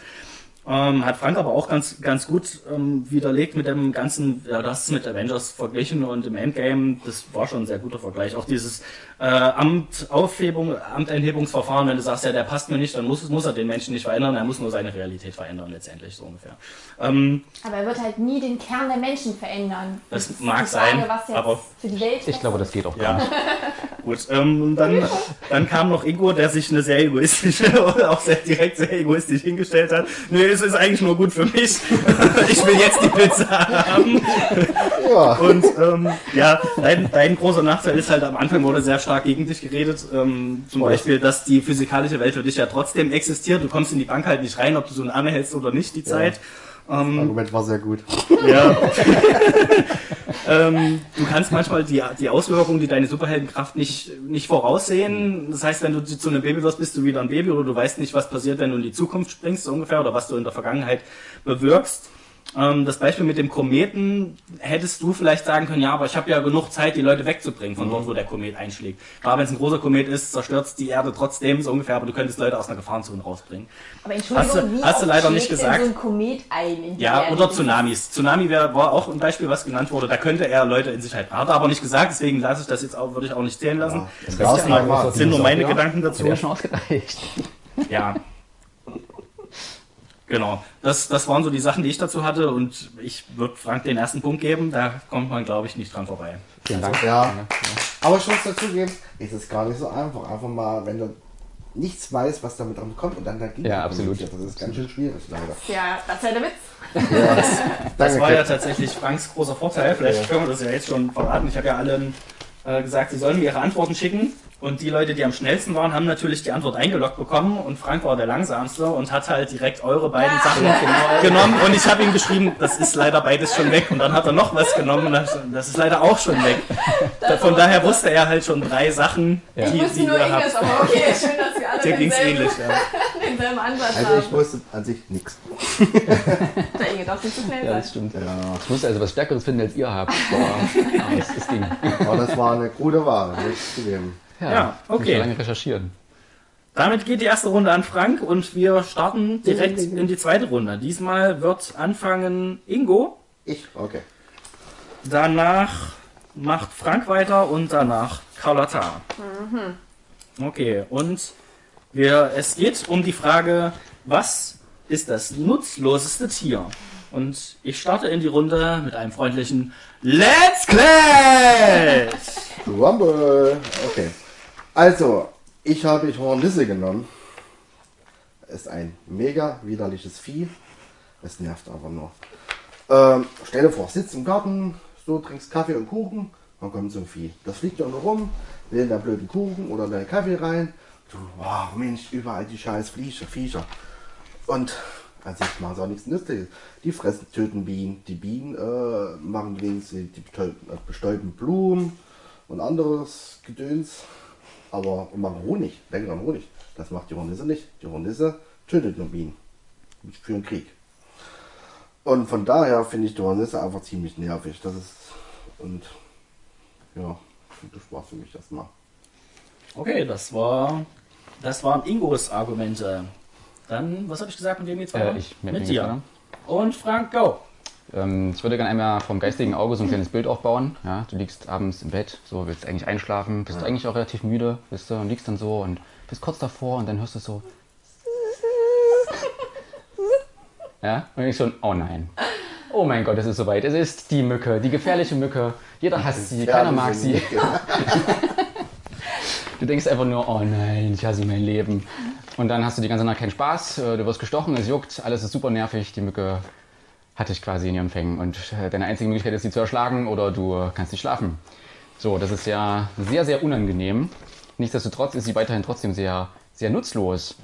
Ähm, hat Frank aber auch ganz, ganz gut ähm, widerlegt mit dem ganzen, ja, es mit Avengers verglichen und im Endgame, das war schon ein sehr guter Vergleich. Auch dieses äh, Amtaufhebung, Amteinhebungsverfahren, wenn du sagst, ja, der passt mir nicht, dann muss, muss er den Menschen nicht verändern, er muss nur seine Realität verändern, letztendlich, so ungefähr. Ähm, Aber er wird halt nie den Kern der Menschen verändern. Das ist mag Frage, sein, was jetzt aber für die Welt Ich glaube, das geht auch gar Ja, nicht. gut. Ähm, dann, dann kam noch Ingo, der sich eine sehr egoistische oder auch sehr direkt sehr egoistisch hingestellt hat. Nee, es ist eigentlich nur gut für mich. ich will jetzt die Pizza haben. Ja. Und ähm, ja, dein, dein großer Nachteil ist halt am Anfang wurde sehr stark gegen dich geredet. Ähm, zum Beispiel, dass die physikalische Welt für dich ja trotzdem existiert. Du kommst in die Bank halt nicht rein, ob du so eine anhältst oder nicht die Zeit. Ähm, Argument war sehr gut. ja. ähm, du kannst manchmal die, die Auswirkungen, die deine Superheldenkraft nicht, nicht voraussehen. Das heißt, wenn du zu einem Baby wirst, bist du wieder ein Baby oder du weißt nicht, was passiert, wenn du in die Zukunft springst, so ungefähr, oder was du in der Vergangenheit bewirkst. Ähm, das Beispiel mit dem Kometen hättest du vielleicht sagen können, ja, aber ich habe ja genug Zeit, die Leute wegzubringen von dort, wo der Komet einschlägt. Klar, wenn es ein großer Komet ist, zerstört die Erde trotzdem so ungefähr, aber du könntest Leute aus einer Gefahrenzone rausbringen. Aber Entschuldigung, Hast du- wie hast du leider nicht gesagt. so ein Komet ein in die Ja, Erde? oder Tsunamis. Tsunami wär, war auch ein Beispiel, was genannt wurde. Da könnte er Leute in Sicherheit. Hat er aber nicht gesagt, deswegen lasse ich das jetzt auch, würde ich auch nicht zählen lassen. Das Das ja nur- normal. das sind nur meine Ja. Gedanken dazu. Wäre schon ausgereicht. Ja. Genau. Das, das waren so die Sachen, die ich dazu hatte und ich würde Frank den ersten Punkt geben. Da kommt man, glaube ich, nicht dran vorbei. Vielen Dank. Ja. Aber ich muss dazugeben, ist es gar nicht so einfach. Einfach mal, wenn du nichts weißt, was damit dran kommt und dann dagegen Ja, absolut. Das ist ganz schön schwierig, leider. Ja, das ist ja der Witz. Ja. Das Danke, war ja tatsächlich Franks großer Vorteil. Vielleicht können wir das ja jetzt schon verraten. Ich habe ja allen äh, gesagt, sie sollen mir ihre Antworten schicken. Und die Leute, die am schnellsten waren, haben natürlich die Antwort eingeloggt bekommen. Und Frank war der langsamste und hat halt direkt eure beiden Ja. Sachen genommen. Und ich habe ihm geschrieben, das ist leider beides schon weg. Und dann hat er noch was genommen und das ist leider auch schon weg. Da, von daher wusste er halt schon drei Sachen, Ja. Ich die, wusste die nur ihr Englisch, habt. aber okay, schön, dass wir alle ging's ähnlich, ja. denselben Ansatz Also ich wusste an sich nichts. Der Inge darf nicht zu schnell Ja, sein. das stimmt. Ja. Ich muss also was Stärkeres finden, als ihr habt. Boah, das, das Ding. Aber das war eine gute Wahl, nichts zu dem. Ja, okay. Muss ich lange recherchieren. Damit geht die erste Runde an Frank und wir starten direkt in die zweite Runde. Diesmal wird anfangen Ingo, Ich? Okay. danach macht Frank weiter und danach Carlotta. Okay, und wir, es geht um die Frage, was ist das nutzloseste Tier? Und ich starte in die Runde mit einem freundlichen Let's Clash! Rumble. Okay. Also, ich habe Hornisse genommen. Ist ein mega widerliches Vieh. Es nervt aber nur. Ähm, stell dir vor, sitzt im Garten, so trinkst Kaffee und Kuchen, dann kommt so ein Vieh. Das fliegt irgendwo rum, will in der blöden Kuchen oder in den Kaffee rein. Du, wow, Mensch, überall die scheiß Viecher, Viecher. Und an sich machen sie auch nichts Nützliches. Die fressen, töten Bienen. Die Bienen äh, machen wenigstens, die äh, bestäuben Blumen und anderes Gedöns. Aber machen Honig, denken an Honig. Das macht die Hornisse nicht. Die Hornisse tötet nur Bienen. Für den Krieg. Und von daher finde ich die Hornisse einfach ziemlich nervig. Das ist. Und ja, das war für mich das mal. Okay, das war, das waren Ingos Argumente. Dann, was habe ich gesagt, mit wem geht's weiter? Äh, ich mit mit dir. Und Frank, go. Ähm, ich würde gerne einmal vom geistigen Auge so ein kleines Bild aufbauen. Ja, du liegst abends im Bett, so willst eigentlich einschlafen, bist eigentlich auch relativ müde, bist du, und liegst dann so und bist kurz davor und dann hörst du so. Ja, und ich so, oh nein. Oh mein Gott, es ist soweit. Es ist die Mücke, die gefährliche Mücke. Jeder hasst sie, keiner mag sie. Du denkst einfach nur, oh nein, ich hasse mein Leben. Und dann hast du die ganze Nacht keinen Spaß, äh, du wirst gestochen, es juckt, alles ist super nervig, die Mücke hat dich quasi in ihren Fängen. Und äh, deine einzige Möglichkeit ist, sie zu erschlagen oder du kannst nicht schlafen. So, das ist ja sehr, sehr unangenehm. Nichtsdestotrotz ist sie weiterhin trotzdem sehr, sehr nutzlos,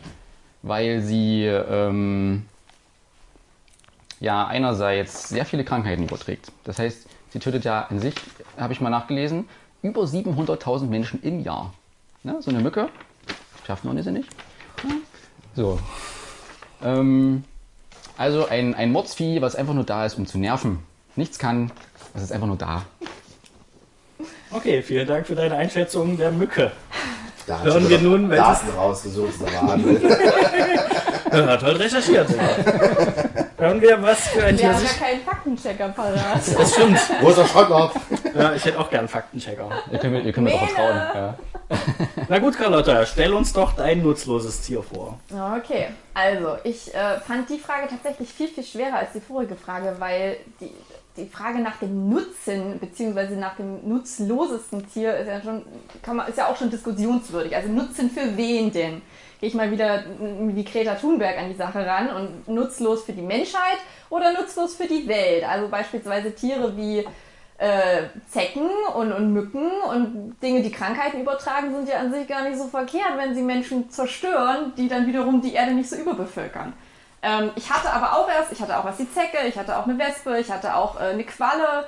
weil sie ähm, ja einerseits sehr viele Krankheiten überträgt. Das heißt, sie tötet ja in sich, habe ich mal nachgelesen, über 700.000 Menschen im Jahr. Ne? So eine Mücke, schafft man sie nicht. So. Ähm, also ein, ein Mordsvieh, was einfach nur da ist, um zu nerven. Nichts kann, es ist einfach nur da. Okay, vielen Dank für deine Einschätzung der Mücke. Da hat Hören wir nun, Daten rausgesucht, aber Handel. Ja, toll recherchiert. Hören wir, was für ein Wir Tier haben ja keinen Faktenchecker parat. Das stimmt. Wo ist der Schrottlauf? Ja, ich hätte auch gern einen Faktenchecker. Ihr könnt mir, ihr könnt mir doch vertrauen. Ja. Na gut, Carlotta, stell uns doch dein nutzloses Tier vor. Okay, also ich äh, fand die Frage tatsächlich viel, viel schwerer als die vorige Frage, weil die, die Frage nach dem Nutzen bzw. nach dem nutzlosesten Tier ist ja, schon, man, ist ja auch schon diskussionswürdig. Also Nutzen für wen denn? Gehe ich mal wieder wie Greta Thunberg an die Sache ran und nutzlos für die Menschheit oder nutzlos für die Welt? Also beispielsweise Tiere wie äh, Zecken und, und Mücken und Dinge, die Krankheiten übertragen, sind ja an sich gar nicht so verkehrt, wenn sie Menschen zerstören, die dann wiederum die Erde nicht so überbevölkern. Ähm, ich hatte aber auch erst, ich hatte auch erst die Zecke, ich hatte auch eine Wespe, ich hatte auch äh, eine Qualle,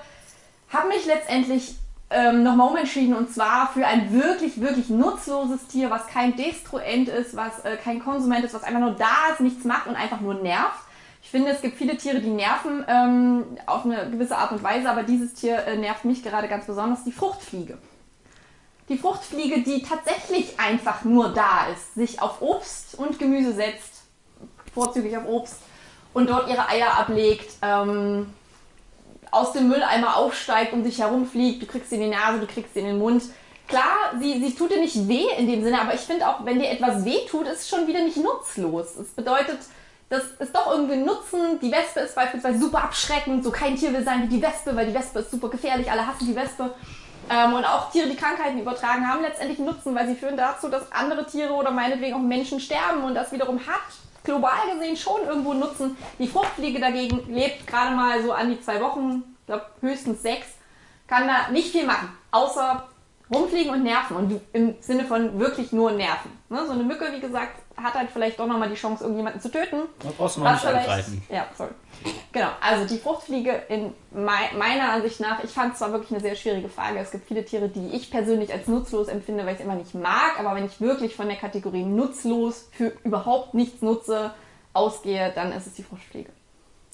habe mich letztendlich ähm, nochmal umentschieden und zwar für ein wirklich, wirklich nutzloses Tier, was kein Destruent ist, was äh, kein Konsument ist, was einfach nur da ist, nichts macht und einfach nur nervt. Ich finde, es gibt viele Tiere, die nerven ähm, auf eine gewisse Art und Weise, aber dieses Tier äh, nervt mich gerade ganz besonders, die Fruchtfliege. Die Fruchtfliege, die tatsächlich einfach nur da ist, sich auf Obst und Gemüse setzt, vorzüglich auf Obst, und dort ihre Eier ablegt, ähm, aus dem Mülleimer aufsteigt, um dich herumfliegt, du kriegst sie in die Nase, du kriegst sie in den Mund. Klar, sie, sie tut dir nicht weh in dem Sinne, aber ich finde auch, wenn dir etwas weh tut, ist es schon wieder nicht nutzlos. Es bedeutet, das ist doch irgendwie ein Nutzen. Die Wespe ist beispielsweise super abschreckend, so kein Tier will sein wie die Wespe, weil die Wespe ist super gefährlich, alle hassen die Wespe. Ähm, und auch Tiere, die Krankheiten übertragen, haben letztendlich einen Nutzen, weil sie führen dazu, dass andere Tiere oder meinetwegen auch Menschen sterben und das wiederum hat global gesehen schon irgendwo einen Nutzen. Die Fruchtfliege dagegen lebt gerade mal so an die zwei Wochen, ich glaube höchstens sechs, kann da nicht viel machen, außer rumfliegen und nerven und im Sinne von wirklich nur nerven. Ne? So eine Mücke, wie gesagt, hat halt vielleicht doch nochmal die Chance, irgendjemanden zu töten. Da brauchst du noch nicht angreifen. Ja, sorry. Genau, also die Fruchtfliege in mei- meiner Ansicht nach, ich fand es zwar wirklich eine sehr schwierige Frage. Es gibt viele Tiere, die ich persönlich als nutzlos empfinde, weil ich es immer nicht mag, aber wenn ich wirklich von der Kategorie nutzlos für überhaupt nichts nutze ausgehe, dann ist es die Fruchtfliege.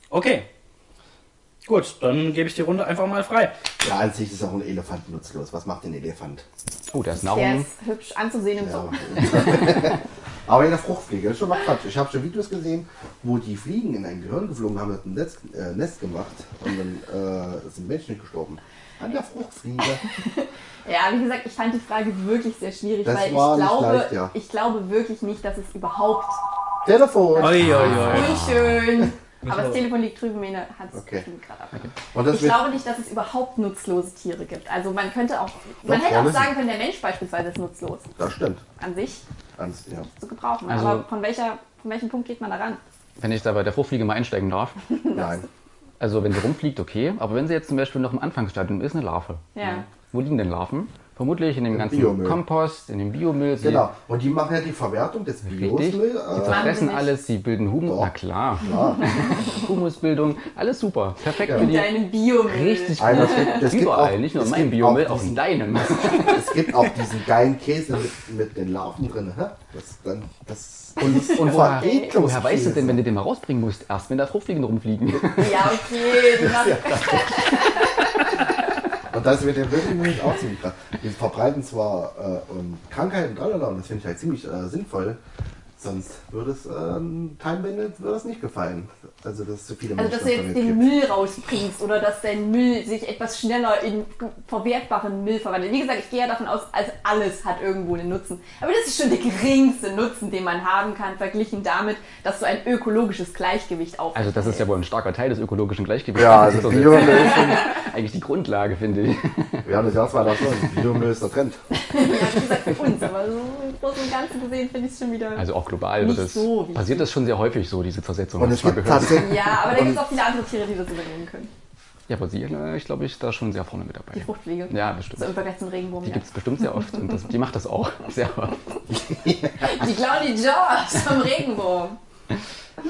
Okay. Gut, dann gebe ich die Runde einfach mal frei. Ja, an sich ist auch ein Elefant nutzlos. Was macht ein Elefant? Oh, der ist Der Nahrung. ist hübsch anzusehen im Ja. Aber in der Fruchtfliege, das ist schon mal Quatsch. Ich habe schon Videos gesehen, wo die Fliegen in ein Gehirn geflogen haben, hat ein Netz, äh, Nest gemacht und dann äh, sind Menschen gestorben. An der Fruchtfliege. Ja, wie gesagt, ich fand die Frage wirklich sehr schwierig, Das weil ich glaube, leicht, ja. ich glaube wirklich nicht, dass es überhaupt Telefon. Oi, oi, oi. unschön. Aber das Telefon liegt drüben, Mene hat es Okay. gerade ab. Und das Ich glaube nicht, dass es überhaupt nutzlose Tiere gibt. Also man könnte auch, man Doch, hätte auch sagen können, der Mensch beispielsweise ist nutzlos das stimmt. an sich Ans, ja. zu gebrauchen. Also- Aber von welcher, von welchem Punkt geht man da ran? Wenn ich da bei der Fruchtfliege mal einsteigen darf. Nein. Also wenn sie rumfliegt, okay. Aber wenn sie jetzt zum Beispiel noch im Anfangsstadium ist, eine Larve. Ja. Wo liegen denn Larven? Vermutlich in dem ganzen Biomüll. Kompost, in dem Biomüll. Sie, Genau. Und die machen ja die Verwertung des Äh, Machen zerfressen nicht. alles, sie bilden Humus. Doch. Na klar. ja. Humusbildung, alles super. Perfekt Ja. für die. Deinem Biomüll. Richtig gut. es gibt, es gibt Überall, auch, nicht nur in meinem Biomüll, auch auch in deinem. Es gibt auch diesen geilen Käse mit, mit den Larven drin. Hä? Das, dann, das, Und, und das woher, Verwicklungskäse. woher weißt du denn, wenn du den mal rausbringen musst? Erst wenn da Fruchtfliegen rumfliegen. Ja, okay. Du hast, Und das wird der wirklich auch ziemlich krass. Die verbreiten zwar äh, um Krankheiten, tralala, und das finde ich halt ziemlich äh, sinnvoll. Sonst würde es ähm, Time Bandit würde es nicht gefallen. Also dass zu viele also dass du jetzt den gibt. Müll rausbringst oder dass dein Müll sich etwas schneller in verwertbaren Müll verwandelt. Wie gesagt, ich gehe ja davon aus, also alles hat irgendwo einen Nutzen. Aber das ist schon der geringste Nutzen, den man haben kann, verglichen damit, dass du ein ökologisches Gleichgewicht aufbaust. Also das ist ja wohl ein starker Teil des ökologischen Gleichgewichts. Ja, Das also ist doch Biomüll. eigentlich die Grundlage, finde ich. Wir haben das Jahr 2009. Biomüll ist der Trend. ja, wie gesagt, für uns, aber so im Großen und Ganzen gesehen finde ich es schon wieder. Also auch global es, so passiert das schon sehr häufig so, diese Zersetzung. Und es gibt gehört. tatsächlich. ja, aber da gibt es auch viele andere Tiere, die das übernehmen können. Ja, aber sie, ich glaube, ich da schon sehr vorne mit Die dabei. Fruchtfliege. Ja, bestimmt. So im Vergleich zum Regenwurm. Die Ja. gibt es bestimmt sehr oft und das, die macht das auch sehr oft. Die klauen die Jaws vom Regenwurm.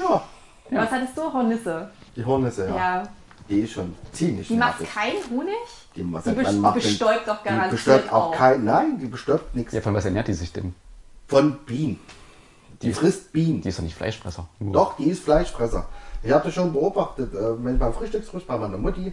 Ja, Was hattest du? Hornisse. die Hornisse, ja. Ja. Die ist schon ziemlich Die macht keinen Honig? Die, macht- Die man bes- macht bestäubt doch Die garantiert bestäubt auch auch. kein. Nein, die bestäubt nichts. Ja, von was ernährt die sich denn? Von Bienen. Die frisst Bienen. Die ist doch nicht Fleischfresser. Nur. Doch, die ist Fleischfresser. Ich habe das schon beobachtet, äh, wenn beim Frühstücksfrühstück bei meiner Mutti,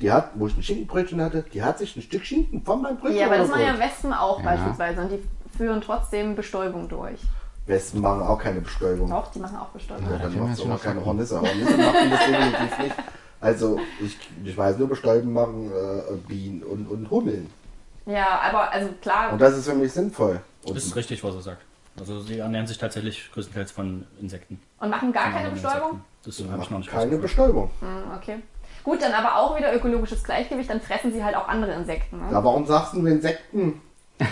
die hat, wo ich ein Schinkenbrötchen hatte, die hat sich ein Stück Schinken von meinem Brötchen Ja, aber das machen ja. Wespen auch Ja. beispielsweise und die führen trotzdem Bestäubung durch. Wespen machen auch keine Bestäubung. Doch, die machen auch Bestäubung. Ja, da dann macht es jetzt aber wieder keine. Hornisse. Hornisse machen das definitiv nicht. Also, ich, ich weiß nur, Bestäuben machen äh, Bienen und, und Hummeln. Ja, aber also klar, Und das ist für mich sinnvoll. Und Das ist richtig, was er sagt. Also sie ernähren sich tatsächlich größtenteils von Insekten. und machen gar keine Bestäubung? Insekten. Das habe ich noch nicht keine. Bestäubung. Hm, okay. Gut, dann aber auch wieder ökologisches Gleichgewicht, dann fressen sie halt auch andere Insekten. Ne? Ja, warum sagst du Insekten?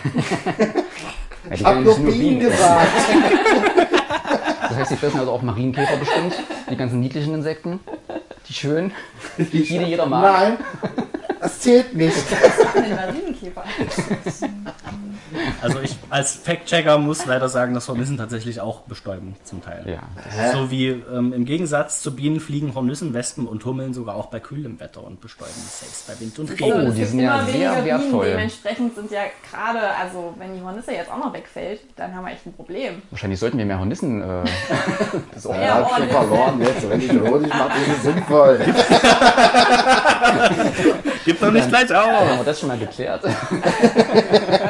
Ich hab können nur nicht Bienen gesagt. Das heißt, die fressen also auch Marienkäfer bestimmt. Die ganzen niedlichen Insekten. Die schön. Die, die jeder mag. Nein, das zählt nicht. Den Marienkäfer. Also ich als Fact-Checker muss leider sagen, dass Hornissen tatsächlich auch bestäuben zum Teil. Ja. So wie ähm, im Gegensatz zu Bienen fliegen Hornissen, Wespen und Hummeln sogar auch bei kühlem Wetter und bestäuben selbst bei Wind und Oh, Regen. es die sind ja immer sehr weniger Bienen, wertvoll. Dementsprechend sind ja gerade, also wenn die Hornisse jetzt auch noch wegfällt, dann haben wir echt ein Problem. Wahrscheinlich sollten wir mehr Hornissen. Äh, das auch, Ja, Er verloren jetzt. Wenn ich Honig mache, ist es sinnvoll. Gib doch nicht gleich haben auf! wir das schon mal geklärt?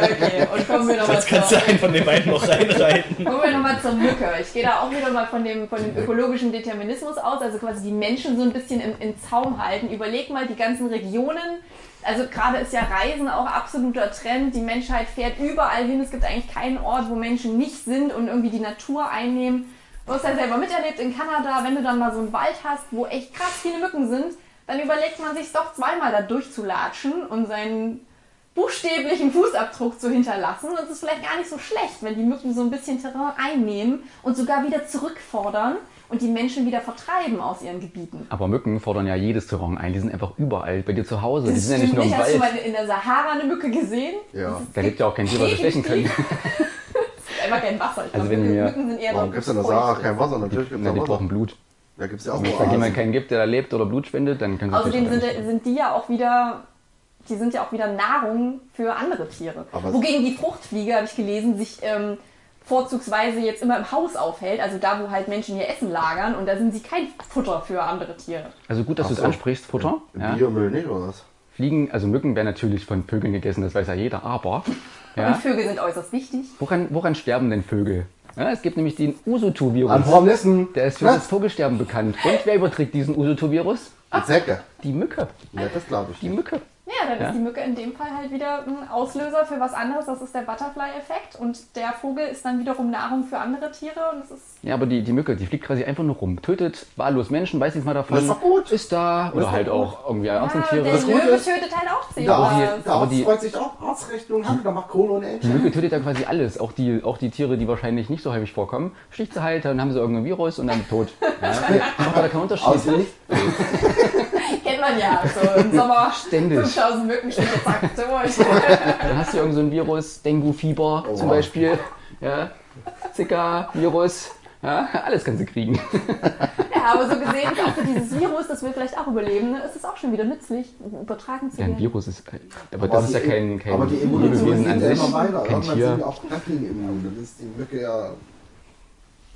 Okay, und kommen wir nochmal Jetzt kannst du zur, einen von den beiden noch reinreiten. kommen wir noch mal zur Mücke. Ich gehe da auch wieder mal von dem, von dem ökologischen Determinismus aus, also quasi die Menschen so ein bisschen im, im Zaum halten. Überleg mal die ganzen Regionen. Also gerade ist ja Reisen auch absoluter Trend. Die Menschheit fährt überall hin. Es gibt eigentlich keinen Ort, wo Menschen nicht sind und irgendwie die Natur einnehmen. Du hast ja selber miterlebt in Kanada, wenn du dann mal so einen Wald hast, wo echt krass viele Mücken sind, dann überlegt man sich doch zweimal da durchzulatschen und seinen buchstäblichen Fußabdruck zu hinterlassen. Und es ist vielleicht gar nicht so schlecht, wenn die Mücken so ein bisschen Terrain einnehmen und sogar wieder zurückfordern und die Menschen wieder vertreiben aus ihren Gebieten. Aber Mücken fordern ja jedes Terrain ein. Die sind einfach überall bei dir zu Hause. Die Das sind ja nicht nur im Hast du Wald. mal in der Sahara eine Mücke gesehen? Ja. Da lebt ja auch kein Tier, was wir stechen können. Einfach kein Wasser. Ich Also wenn wir- Mücken sind eher Warum gibt es in der feucht. kein Wasser? Natürlich gibt es die da brauchen Wasser. Blut. Da gibt es ja auch Wenn es da jemand keinen gibt, der da lebt oder Blut spendet, dann können sie Außerdem sind, sind die ja auch wieder, die sind ja auch wieder Nahrung für andere Tiere. Aber- Wogegen die Fruchtfliege, habe ich gelesen, sich ähm, vorzugsweise jetzt immer im Haus aufhält, also da, wo halt Menschen ihr Essen lagern und da sind sie kein Futter für andere Tiere. Also gut, dass du es so. ansprichst, Futter. Ja. Biomüll nicht, oder was? Fliegen, also Mücken werden natürlich von Vögeln gegessen, das weiß ja jeder, aber Und ja, Vögel sind äußerst wichtig. woran, woran sterben denn Vögel? Ja, es gibt nämlich den Usutu-Virus. An Hornissen. Der ist für Was? das Vogelsterben bekannt. Und wer überträgt diesen Usutu-Virus? Die Zecke. Die Mücke. Ja, das glaube ich. Die Mücke. Ja, dann Ja. ist die Mücke in dem Fall halt wieder ein Auslöser für was anderes. Das ist der Butterfly-Effekt. Und der Vogel ist dann wiederum Nahrung für andere Tiere. Und es ist Ja, aber die, die Mücke, die fliegt quasi einfach nur rum. Tötet wahllos Menschen, weiß nichts mal davon. Das ist doch gut. Ist da. Oder doch halt gut. auch irgendwie ja, andere der Tiere. gut Löwe ist- tötet halt auch Der Zebras. aber die- der aber Arzt die- freut sich auch. Arztrechnung haben, da macht Kohle ohne Die Ende. Mücke tötet ja quasi alles. Auch die, auch die Tiere, die wahrscheinlich nicht so häufig vorkommen. Sticht sie halt, dann haben sie irgendein Virus und dann tot. Ja, macht da keinen Unterschied. Außer nicht. Man ja. So im Sommer Ständig. 5000 Mückenstiche, zack, durch. Dann hast du irgend so ein Virus, Dengue-Fieber Oh, zum wow. Beispiel. Ja, Zika, Virus. Ja, alles kannst du kriegen. Ja, aber so gesehen, auch für dieses Virus, das wir vielleicht auch überleben, ne, ist es auch schon wieder nützlich, übertragen zu Ja, ein werden. Virus ist. Aber das ist ja kein, kein aber die an geht ja sich. immer weiter. Irgendwann sind wir auch dagegen immun. Dann ist die Mücke ja.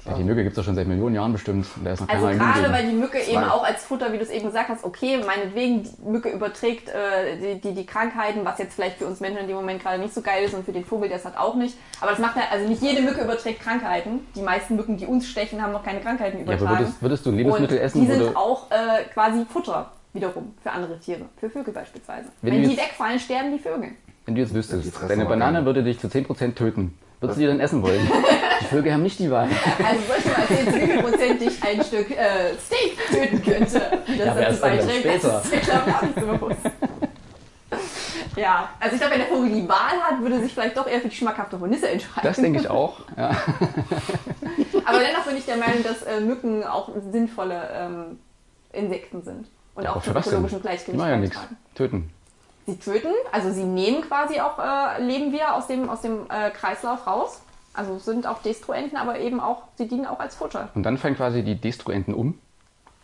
Ja, die Mücke gibt es doch schon seit Millionen Jahren bestimmt. Da ist noch Also gerade weil die Mücke eben auch als Futter, wie du es eben gesagt hast, okay, meinetwegen, die Mücke überträgt äh, die, die, die Krankheiten, was jetzt vielleicht für uns Menschen in dem Moment gerade nicht so geil ist und für den Vogel das hat auch nicht. Aber das macht ja, also nicht jede Mücke überträgt Krankheiten. Die meisten Mücken, die uns stechen, haben noch keine Krankheiten Ja, übertragen. aber würdest, würdest du Lebensmittel und essen, die sind auch äh, quasi Futter wiederum für andere Tiere, für Vögel beispielsweise. Wenn Wenn, die jetzt- wegfallen, sterben die Vögel. wenn du jetzt wüsstest, deine Banane würde dich zu 10% töten, würdest du die dann essen wollen? Die Vögel haben nicht die Wahl. Also soll ich mal erzählen, wie viel Prozent dich ein Stück äh, Steak töten könnte? Das Ja, dazu beiträgt, später. das ist glaube ich nicht so bewusst. Ja, also ich glaube, wenn der Vogel die Wahl hat, würde sich vielleicht doch eher für die schmackhafte Hornisse entscheiden. Das denke ich auch. Ja. Aber dennoch bin ich der Meinung, dass äh, Mücken auch sinnvolle ähm, Insekten sind. Und Ja, auch zum für denn? ökologischen Die Gleichgewicht machen ja nichts. Töten. Sie töten, also sie nehmen quasi auch äh, Leben wieder aus dem, aus dem äh, Kreislauf raus. Also sind auch Destruenten, aber eben auch, sie dienen auch als Futter. Und dann fallen quasi die Destruenten um.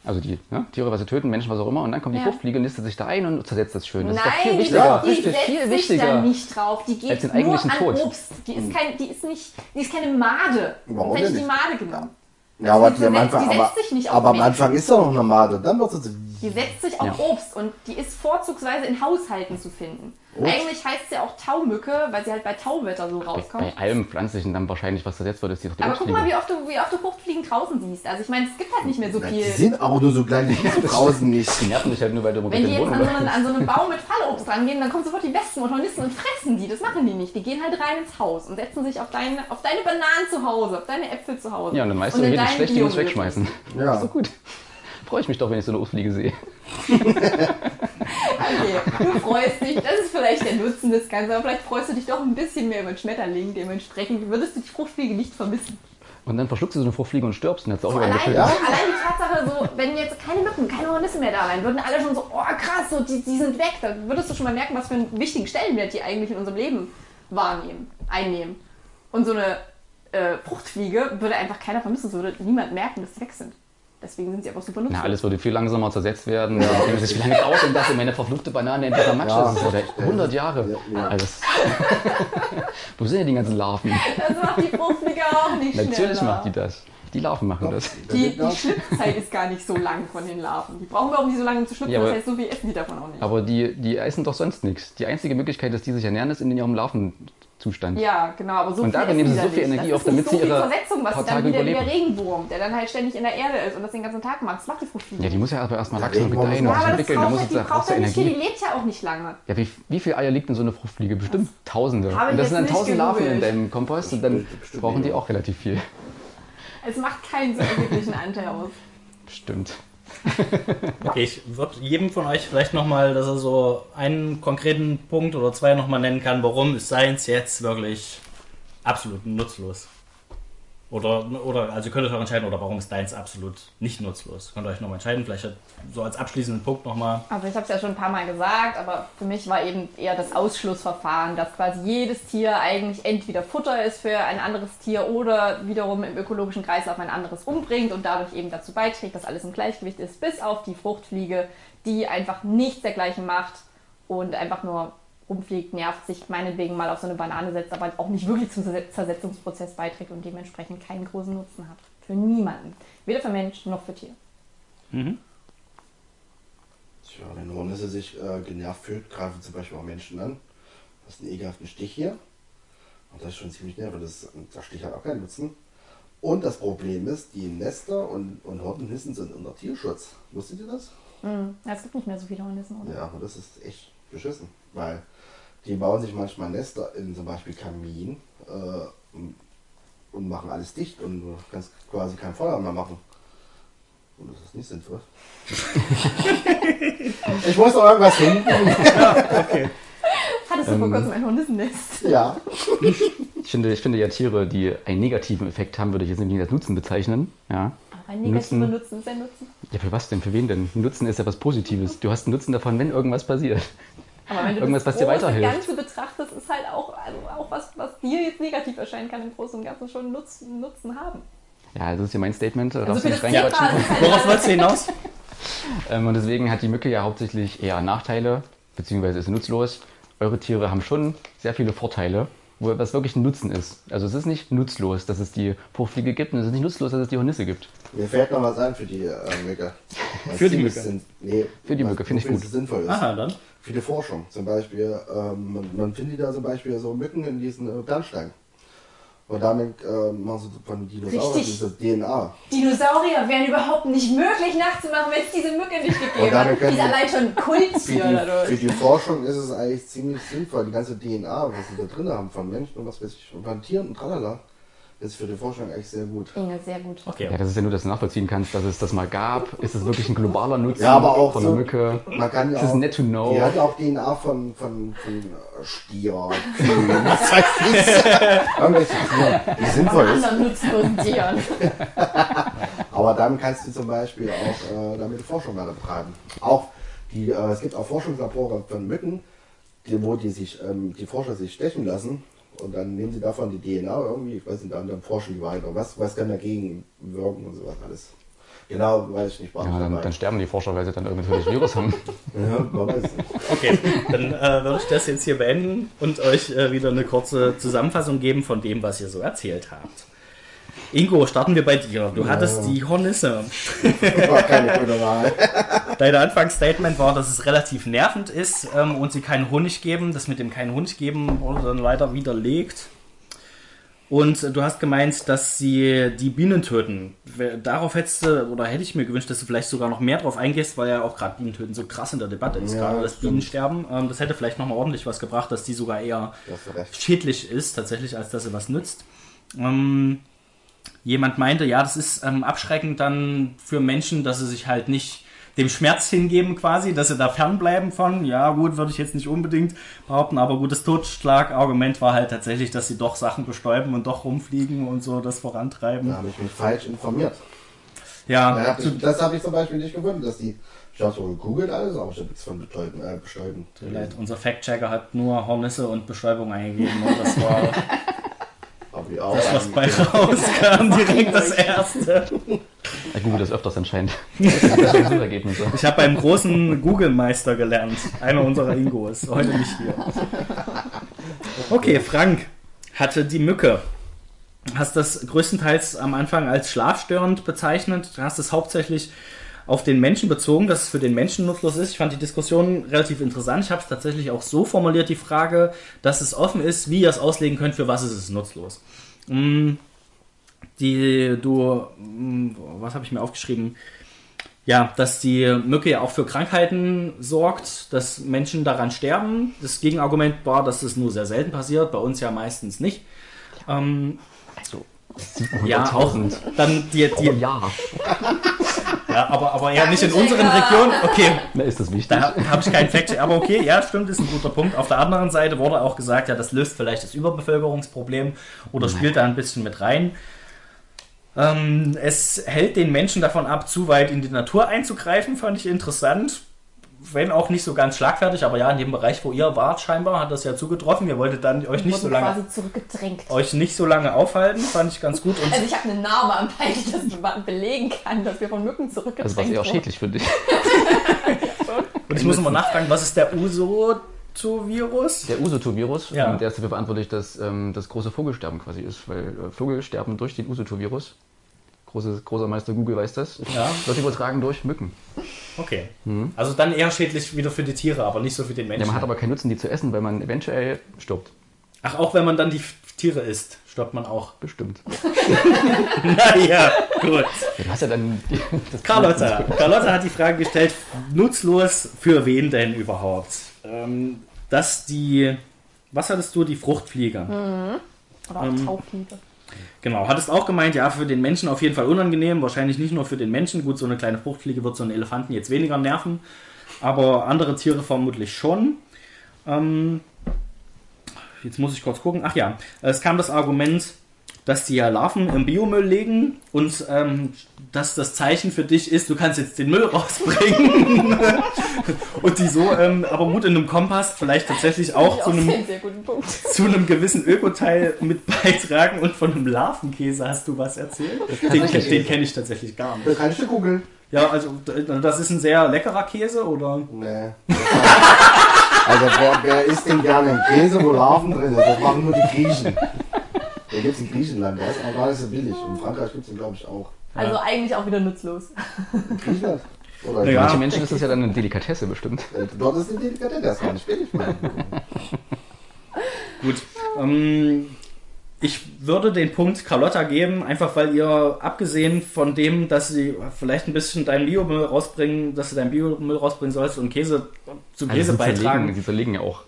Also die ne, Tiere, was sie töten, Menschen, was auch immer. Und dann kommt die Ja. Fruchtfliege, nistet sich da ein und zersetzt das schön. Das ist doch Nein, viel die, wichtiger. die ist setzt viel sich da wichtiger. nicht drauf. Die geht als den nur an eigentlichen Tod. Obst. Die ist, kein, die ist nicht, die ist keine Made. Warum hätte ich die? Made genommen. Ja, aber die die am setzt- Anfang, die aber, setzt sich nicht auf aber am. Anfang ist doch noch eine Made. Dann wird sie. Die setzt sich auf Ja. Obst und die ist vorzugsweise in Haushalten zu finden. Obst? Eigentlich heißt sie auch Taumücke, weil sie halt bei Tauwetter so Bei, rauskommt. bei allem Pflanzlichen dann wahrscheinlich, was zersetzt wird, ist die, die Aber guck mal, wie oft, du, wie oft du Fruchtfliegen draußen siehst. Also ich meine, es gibt halt nicht mehr so viel. die sind auch nur so klein, die sind draußen nicht. Die nerven dich halt nur, weil du Wenn die den jetzt Boden an so, einen, an so einen Baum mit Fallobst rangehen, dann kommen sofort die Wespen und Hornissen und fressen die. Das machen die nicht. Die gehen halt rein ins Haus und setzen sich auf deine, auf deine Bananen zu Hause, auf deine Äpfel zu Hause. Ja, und dann weißt du, ist deinen schlecht, die muss wegschmeißen. Ja. So gut. Freue ich mich doch, wenn ich so eine Ostfliege sehe. Okay, du freust dich, das ist vielleicht der Nutzen des Ganzen, aber vielleicht freust du dich doch ein bisschen mehr über den Schmetterling. Dementsprechend würdest du die Fruchtfliege nicht vermissen. Und dann verschluckst du so eine Fruchtfliege und stirbst und hast auch Allein, übergetötet. Ja? allein die Tatsache, so, wenn jetzt keine Mücken, keine Hornisse mehr da wären, würden alle schon so, oh krass, so, die, die sind weg. Dann würdest du schon mal merken, was für einen wichtigen Stellenwert die eigentlich in unserem Leben wahrnehmen, einnehmen. Und so eine äh, Fruchtfliege würde einfach keiner vermissen, es würde niemand merken, dass sie weg sind. Deswegen sind sie einfach super nutzlos. Na, alles würde viel langsamer zersetzt werden. Ja. Es sich wie lange dauert, denn das in meine verfluchte Banane entweder Matsch Ja. ist. Ja 100 Jahre. Ja, ja. Alles. Wo sind denn die ganzen Larven? Das macht die Fruchtfliege auch nicht schneller. Natürlich macht die das. Die Larven machen das. Die, die Schlüpfzeit ist gar nicht so lang von den Larven. Die brauchen wir auch nicht so lange um zu schlüpfen, Ja, aber- das heißt, so viel essen die davon auch nicht. Aber die, die essen doch sonst nichts. Die einzige Möglichkeit, dass die sich ernähren, ist in ihrem Larvenzustand. Ja, genau, aber so Und viel darin nehmen sie so viel nicht. Energie das auf, damit so sie ihre Versetzung, was paar sie dann Tage wieder wie der überleben. Regenwurm, der dann halt ständig in der Erde ist und das den ganzen Tag macht. Das macht die Fruchtfliege. Ja, die muss ja aber erstmal wachsen und gedeihen und sich aber das entwickeln. Da muss halt, die braucht ja nicht viel, die lebt ja auch nicht lange. Ja, wie, wie viel Eier liegt in so eine Fruchtfliege? Bestimmt Tausende. Und das sind dann tausend Larven in deinem Kompost und dann brauchen die auch relativ viel. Es macht keinen so erheblichen Anteil aus. Stimmt. Okay, ich würde jedem von euch vielleicht nochmal, dass er so einen konkreten Punkt oder zwei nochmal nennen kann, warum ist Science jetzt wirklich absolut nutzlos. Oder, oder also ihr könnt euch auch entscheiden, oder warum ist Deins absolut nicht nutzlos. Könnt ihr euch nochmal entscheiden, vielleicht so als abschließenden Punkt nochmal. Also ich habe es ja schon ein paar Mal gesagt, aber für mich war eben eher das Ausschlussverfahren, dass quasi jedes Tier eigentlich entweder Futter ist für ein anderes Tier oder wiederum im ökologischen Kreislauf ein anderes umbringt und dadurch eben dazu beiträgt, dass alles im Gleichgewicht ist, bis auf die Fruchtfliege, die einfach nichts dergleichen macht und einfach nur rumfliegt, nervt, sich meinetwegen mal auf so eine Banane setzt, aber auch nicht wirklich zum Zerse- Zersetzungsprozess beiträgt und dementsprechend keinen großen Nutzen hat. Für niemanden. Weder für Mensch noch für Tier. Tja, wenn Hornisse sich äh, genervt fühlt, greifen zum Beispiel auch Menschen an. Das ist ein ekelhaften Stich hier. Und das ist schon ziemlich nervig. Das, der Stich hat auch keinen Nutzen. Und das Problem ist, die Nester und, und Hortenhissen sind unter Tierschutz. Wusstet ihr das? Hm. Ja, es gibt nicht mehr so viele Hornissen, oder? Ja, und das ist echt beschissen. Weil die bauen sich manchmal Nester in zum Beispiel Kamin äh, und- und machen alles dicht und du kannst quasi kein Feuer mehr machen. Und das ist nicht sinnvoll. ich muss doch irgendwas finden. Hattest du vor kurzem ein Hornissennest? Ja. Ich finde, ich finde ja Tiere, die einen negativen Effekt haben, würde ich jetzt nicht als Nutzen bezeichnen. Ja. Aber ein negativer Nutzen. Nutzen ist ein Nutzen. ja, für was denn? Für wen denn? Ein Nutzen ist ja was Positives. Du hast einen Nutzen davon, wenn irgendwas passiert. Aber wenn du Irgendwas, das was dir weiterhilft. Ganze betrachtest, ist halt auch, also auch was, was dir jetzt negativ erscheinen kann, im Großen und Ganzen schon Nutzen, Nutzen haben. Ja, das ist ja mein Statement. Da Also darfst für du das nicht reinquatschen. halt Worauf wolltest du hinaus? Ähm, und deswegen hat die Mücke ja hauptsächlich eher Nachteile, beziehungsweise ist nutzlos. Eure Tiere haben schon sehr viele Vorteile, wo was wirklich ein Nutzen ist. Also es ist nicht nutzlos, dass es die Fruchtfliege gibt und es ist nicht nutzlos, dass es die Hornisse gibt. Mir fällt noch was ein für die äh, Mücke. Für die Mücke? Sinn- nee, Für die Mücke, finde ich gut. es sinnvoll ist. Aha, dann. Die Forschung. Zum Beispiel, ähm, man, man findet da zum Beispiel so Mücken in diesen äh, Bernsteinen. Und damit äh, machen sie von Dinosauriern diese DNA. Dinosaurier wären überhaupt nicht möglich nachzumachen, wenn es diese Mücke nicht gegeben hat. Die ist allein schon Für Kulttier die, dadurch. für die Forschung ist es eigentlich ziemlich sinnvoll. Die ganze DNA, was sie da drin haben von Menschen und was weiß ich, von Tieren und tralala, ist für die Forschung echt sehr gut. Inge, sehr gut. Okay. Ja, das ist ja nur, dass du nachvollziehen kannst, dass es das mal gab. Ist es wirklich ein globaler Nutzen Ja, aber auch von so- der Mücke? Man kann ja Das ist auch, net to know. Die hat ja auch DNA von, von, von Stier, Kühen, was weiß ich. Irgendwelche Tiere, die sinnvoll ist. Anderen nutzlosen Tieren. Aber dann kannst du zum Beispiel auch äh, damit Forschung weiter betreiben. Auch die, äh, es gibt auch Forschungslabore von Mücken, die, wo die sich, ähm, die Forscher sich stechen lassen und dann nehmen sie davon die DNA irgendwie, ich weiß nicht, dann, dann forschen die weiter. Was, was kann dagegen wirken und sowas alles. Genau, weiß ich nicht. war Ja, dann, dann sterben die Forscher, weil sie dann irgendwie das Virus haben. ja, man weiß es nicht. Okay, dann äh, würde ich das jetzt hier beenden und euch äh, wieder eine kurze Zusammenfassung geben von dem, was ihr so erzählt habt. Ingo, starten wir bei dir. Du hattest die Hornisse. War keine gute Wahl. Dein Anfangsstatement war, dass es relativ nervend ist ähm, und sie keinen Honig geben. Das mit dem keinen Honig geben wurde dann leider widerlegt. Und du hast gemeint, dass sie die Bienen töten. Darauf hättest du, oder hätte ich mir gewünscht, dass du vielleicht sogar noch mehr drauf eingehst, weil ja auch gerade Bienen töten so krass in der Debatte ist, Ja, gerade das. Bienensterben. Ähm, das hätte vielleicht nochmal ordentlich was gebracht, dass die sogar eher schädlich ist, tatsächlich, als dass sie was nützt. Ähm, jemand meinte, ja, das ist ähm, abschreckend dann für Menschen, dass sie sich halt nicht dem Schmerz hingeben quasi, dass sie da fernbleiben von. Ja, gut, würde ich jetzt nicht unbedingt behaupten, aber gut, das Totschlagargument war halt tatsächlich, dass sie doch Sachen bestäuben und doch rumfliegen und so das vorantreiben. Da habe ich mich falsch informiert. Ja, Da hab ich, das habe ich zum Beispiel nicht gewundert, dass die. Ich habe so gegoogelt alles, aber ich habe nichts von betäuben, äh, bestäuben. unser Fact-Checker hat nur Hornisse und Bestäubung eingegeben und das war Hab ich auch das, was bei rauskam, direkt das erste. Ich google das öfters anscheinend. Suchergebnisse. Ich habe beim großen Google-Meister gelernt. Einer unserer Ingos. Heute nicht hier. Okay, Frank hatte die Mücke. Hast das größtenteils am Anfang als schlafstörend bezeichnet. Du hast es hauptsächlich auf den Menschen bezogen, dass es für den Menschen nutzlos ist. Ich fand die Diskussion relativ interessant. Ich habe es tatsächlich auch so formuliert, die Frage, dass es offen ist, wie ihr es auslegen könnt, für was ist es nutzlos. Mm, Die, du, mm, was habe ich mir aufgeschrieben? Ja, dass die Mücke ja auch für Krankheiten sorgt, dass Menschen daran sterben. Das Gegenargument war, dass es nur sehr selten passiert, bei uns ja meistens nicht. Ähm, Also, ja, auch 700.000 dann die, die Jahr. ja, aber, aber eher nicht in unseren Regionen. Okay, Na, ist das wichtig? da habe ich keinen Fact, aber okay, ja, stimmt, ist ein guter Punkt. Auf der anderen Seite wurde auch gesagt, ja, das löst vielleicht das Überbevölkerungsproblem oder spielt da ein bisschen mit rein. Ähm, es hält den Menschen davon ab, zu weit in die Natur einzugreifen, fand ich interessant. Wenn auch nicht so ganz schlagfertig, aber ja, in dem Bereich, wo ihr wart, scheinbar, hat das ja zugetroffen. Ihr wolltet dann euch nicht so lange, euch nicht so lange aufhalten, fand ich ganz gut. Und Also ich habe eine Narbe am Bein, die das be- belegen kann, dass wir von Mücken zurückgedrängt Also, was eher schädlich für dich. Und ich muss nochmal nachfragen, was ist der Usotovirus? Der Usotovirus, Ja. ähm, der ist dafür verantwortlich, dass ähm, das große Vogelsterben quasi ist, weil äh, Vögel sterben durch den Usotovirus. Große, großer Meister Google weiß das. Ja. Wird übertragen durch Mücken. Okay. Also dann eher schädlich wieder für die Tiere, aber nicht so für den Ja, Menschen. man hat aber keinen Nutzen, die zu essen, weil man eventuell stirbt. Ach, auch wenn man dann die Tiere isst, stirbt man auch. Bestimmt. Naja, gut. Ja, du hast ja dann die, das Carlotta. Carlotta hat die Frage gestellt, nutzlos für wen denn überhaupt? Ähm, dass die, was hattest du, die Fruchtfliege? Oder auch Ähm, Taufliebe. Genau, hattest auch gemeint, ja, für den Menschen auf jeden Fall unangenehm, wahrscheinlich nicht nur für den Menschen. Gut, so eine kleine Fruchtfliege wird so einen Elefanten jetzt weniger nerven, aber andere Tiere vermutlich schon. Ähm, jetzt muss ich kurz gucken. Ach ja, es kam das Argument, dass die ja Larven im Biomüll legen und ähm, dass das Zeichen für dich ist, du kannst jetzt den Müll rausbringen. und die so ähm, aber Mut in einem Kompost vielleicht tatsächlich auch zu einem guten Punkt. zu einem gewissen Ökoteil mit beitragen und von einem Larvenkäse hast du was erzählt? Den, den kenne ich tatsächlich gar nicht. Da kann ich dir googeln. Ja, also das ist ein sehr leckerer Käse oder? Nee. Also wer, wer isst denn gerne einen Käse, wo Larven drin sind? Das machen nur die Griechen. Der gibt es in Griechenland, der ist auch gar nicht so billig. Und in Frankreich gibt es den, glaube ich, auch. Also eigentlich auch wieder nutzlos. In Griechenland? Oder Ja. Manche Menschen ist das ja dann eine Delikatesse bestimmt. Dort ist eine Delikatesse, der ist gar nicht billig. Mann. Gut. Ähm, ich würde den Punkt Carlotta geben, einfach weil ihr, abgesehen von dem, dass sie vielleicht ein bisschen deinen Biomüll rausbringen, dass du deinen Biomüll rausbringen sollst und Käse zum Also Käse zerlegen, beitragen. sie zerlegen ja auch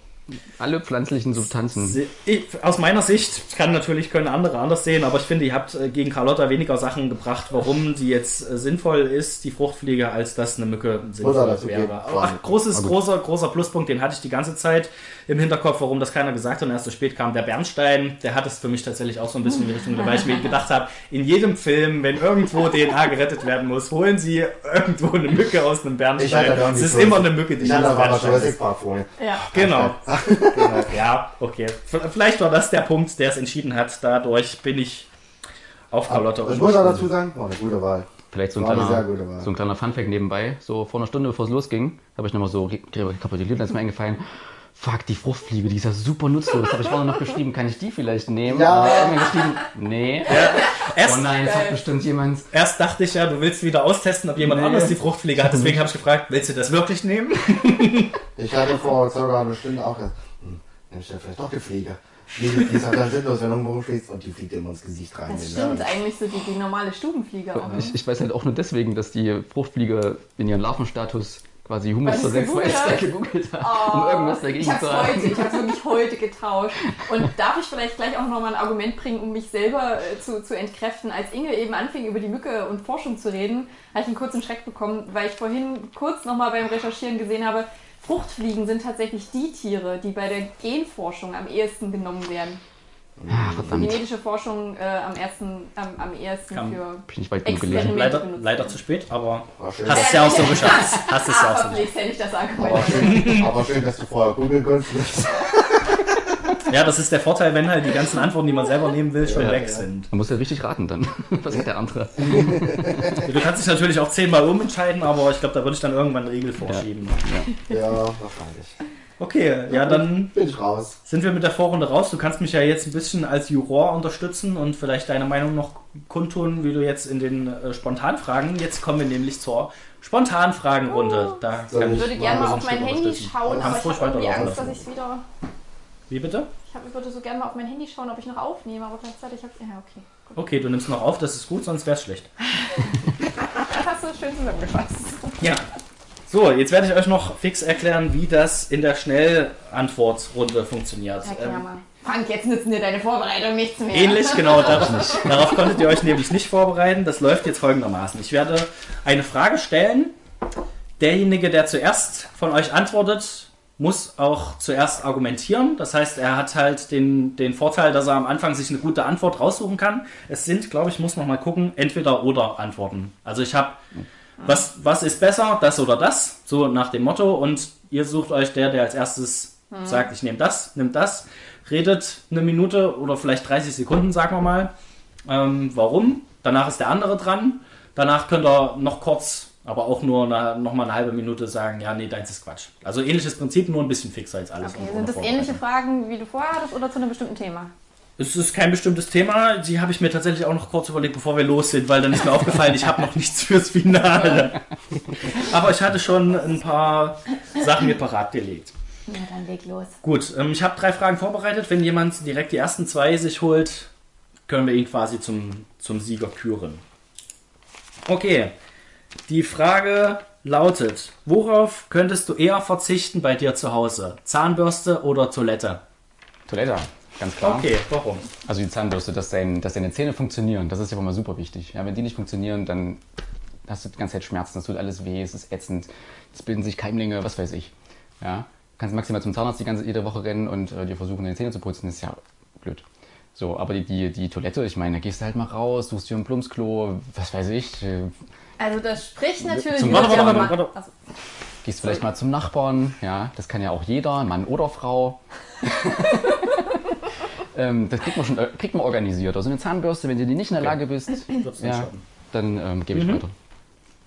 Alle pflanzlichen Substanzen. Ich, aus meiner Sicht kann natürlich können andere anders sehen, aber ich finde, ihr habt äh, gegen Carlotta weniger Sachen gebracht, warum sie jetzt äh, sinnvoll ist, die Fruchtfliege, als dass eine Mücke sinnvoll wäre. Ach, großes, großer, großer Pluspunkt, den hatte ich die ganze Zeit im Hinterkopf, warum das keiner gesagt hat und erst so spät kam. Der Bernstein, der hat es für mich tatsächlich auch so ein bisschen in die Richtung, weil ich mir gedacht habe, in jedem Film, wenn irgendwo DNA gerettet werden muss, holen sie irgendwo eine Mücke aus einem Bernstein. Es ist immer eine Mücke, die aber mal Bernstein ist. Park vorher. Ja. Genau. Ja, okay. V- Vielleicht war das der Punkt, der es entschieden hat. Dadurch bin ich auf Carlotta. Ich muss auch dazu sagen, war eine gute Wahl. Vielleicht so ein, War eine sehr kleiner, gute Wahl. so ein kleiner Funfact nebenbei. So vor einer Stunde, bevor es losging, habe ich nochmal so re- rekapituliert, dann ist mir eingefallen, fuck, die Fruchtfliege, die ist ja super nutzlos. Das habe ich vorhin noch geschrieben. Kann ich die vielleicht nehmen? Ja. Und dann hat mir geschrieben, nee. Erst, Oh nein, es hat bestimmt jemand. erst dachte ich ja, du willst wieder austesten, ob jemand Nee. anders die Fruchtfliege hat. Deswegen habe ich gefragt, willst du das wirklich nehmen? Ich hatte vor circa einer Stunde auch gedacht, hm, nimm ich ja vielleicht doch die Fliege. Die, die ist halt dann sinnlos, wenn du irgendwo rumstehst und die fliegt immer ins Gesicht rein. Das stimmt, eigentlich so die, die normale Stubenfliege auch. ne? Ich, ich weiß halt auch nur deswegen, dass die Fruchtfliege in ihren Larvenstatus quasi Humus Weil zur gegoogelt Selbstmeister gegoogelt hat, um irgendwas Ich dagegen habe zu haben. heute, ich habe es wirklich heute getauscht. Und darf ich vielleicht gleich auch nochmal ein Argument bringen, um mich selber äh, zu, zu entkräften? Als Inge eben anfing, über die Mücke und Forschung zu reden, habe ich einen kurzen Schreck bekommen, weil ich vorhin kurz nochmal beim Recherchieren gesehen habe, Fruchtfliegen sind tatsächlich die Tiere, die bei der Genforschung am ehesten genommen werden. Ah, verdammt. Genetische Forschung äh, am, ersten, am, am ehesten Kann- für Bin ich nicht weit genug gelesen. Leider, leider zu spät, aber schön, hast es ja auch so geschafft. Hast es ja auch so geschafft. verpflichtet hätte ich das Argument. aber, schön, aber schön, dass du vorher googeln konntest. Ja, das ist der Vorteil, wenn halt die ganzen Antworten, die man selber nehmen will, schon Ja, weg ja. sind. Man muss ja richtig raten dann. Was hat der andere? Du kannst dich natürlich auch zehnmal umentscheiden, aber ich glaube, da würde ich dann irgendwann einen Riegel vorschieben. Ja, wahrscheinlich. Okay, ja, dann Bin ich raus. sind wir mit der Vorrunde raus. Du kannst mich ja jetzt ein bisschen als Juror unterstützen und vielleicht deine Meinung noch kundtun, wie du jetzt in den äh, Spontanfragen. Jetzt kommen wir nämlich zur Spontanfragenrunde. Da Soll kann Ich würde gerne mal so auf ein mein Handy schauen, aber ich habe irgendwie Angst, dass ich es wieder. Wie bitte? Ich, hab, ich würde so gerne mal auf mein Handy schauen, ob ich noch aufnehme, aber gleichzeitig habe ich. Ja, okay. Gut. Okay, du nimmst noch auf, das ist gut, sonst wäre es schlecht. Das hast du schön zusammengefasst. Ja. So, jetzt werde ich euch noch fix erklären, wie das in der Schnellantwortrunde funktioniert. Erklär Ähm, mal. Frank, jetzt nützen dir deine Vorbereitung nichts mehr. Ähnlich, genau. Darauf, darauf konntet ihr euch nämlich nicht vorbereiten. Das läuft jetzt folgendermaßen. Ich werde eine Frage stellen. Derjenige, der zuerst von euch antwortet, muss auch zuerst argumentieren. Das heißt, er hat halt den, den Vorteil, dass er am Anfang sich eine gute Antwort raussuchen kann. Es sind, glaube ich, muss noch mal gucken, entweder oder Antworten. Also ich habe, was, was ist besser, das oder das, so nach dem Motto. Und ihr sucht euch der, der als erstes sagt, ich nehme das, nimmt das, redet eine Minute oder vielleicht 30 Sekunden, sagen wir mal. Ähm, warum? Danach ist der andere dran. Danach könnt ihr noch kurz, aber auch nur eine, noch mal eine halbe Minute sagen, ja, nee, deins ist Quatsch. Also ähnliches Prinzip, nur ein bisschen fixer als alles. Okay, sind das ähnliche Fragen, wie du vorher hattest, oder zu einem bestimmten Thema? Es ist kein bestimmtes Thema. Die habe ich mir tatsächlich auch noch kurz überlegt, bevor wir los sind, weil dann ist mir aufgefallen, ich habe noch nichts fürs Finale. Aber ich hatte schon ein paar Sachen mir parat gelegt. Na, dann leg los. Gut, ähm, ich habe drei Fragen vorbereitet. Wenn jemand direkt die ersten zwei sich holt, können wir ihn quasi zum, zum Sieger küren. Okay, die Frage lautet, worauf könntest du eher verzichten bei dir zu Hause? Zahnbürste oder Toilette? Toilette, ganz klar. Okay, warum? Also die Zahnbürste, dass, dein, dass deine Zähne funktionieren, das ist ja immer super wichtig. Ja, wenn die nicht funktionieren, dann hast du die ganze Zeit Schmerzen, das tut alles weh, es ist ätzend, es bilden sich Keimlinge, was weiß ich. Ja, kannst maximal zum Zahnarzt die ganze jede Woche rennen und äh, dir versuchen, deine Zähne zu putzen, ist ja blöd. So, aber die, die, die Toilette, ich meine, da gehst du halt mal raus, suchst dir ein Plumpsklo, was weiß ich, äh, Also das spricht natürlich. Zum- Warte, warte, warte, warte. Also, gehst vielleicht mal zum Nachbarn, ja, das kann ja auch jeder, Mann oder Frau. ähm, das kriegt man schon äh, kriegt man organisiert. Also eine Zahnbürste, wenn du die nicht in der Lage bist, ja, dann ähm, gebe ich Mhm. weiter.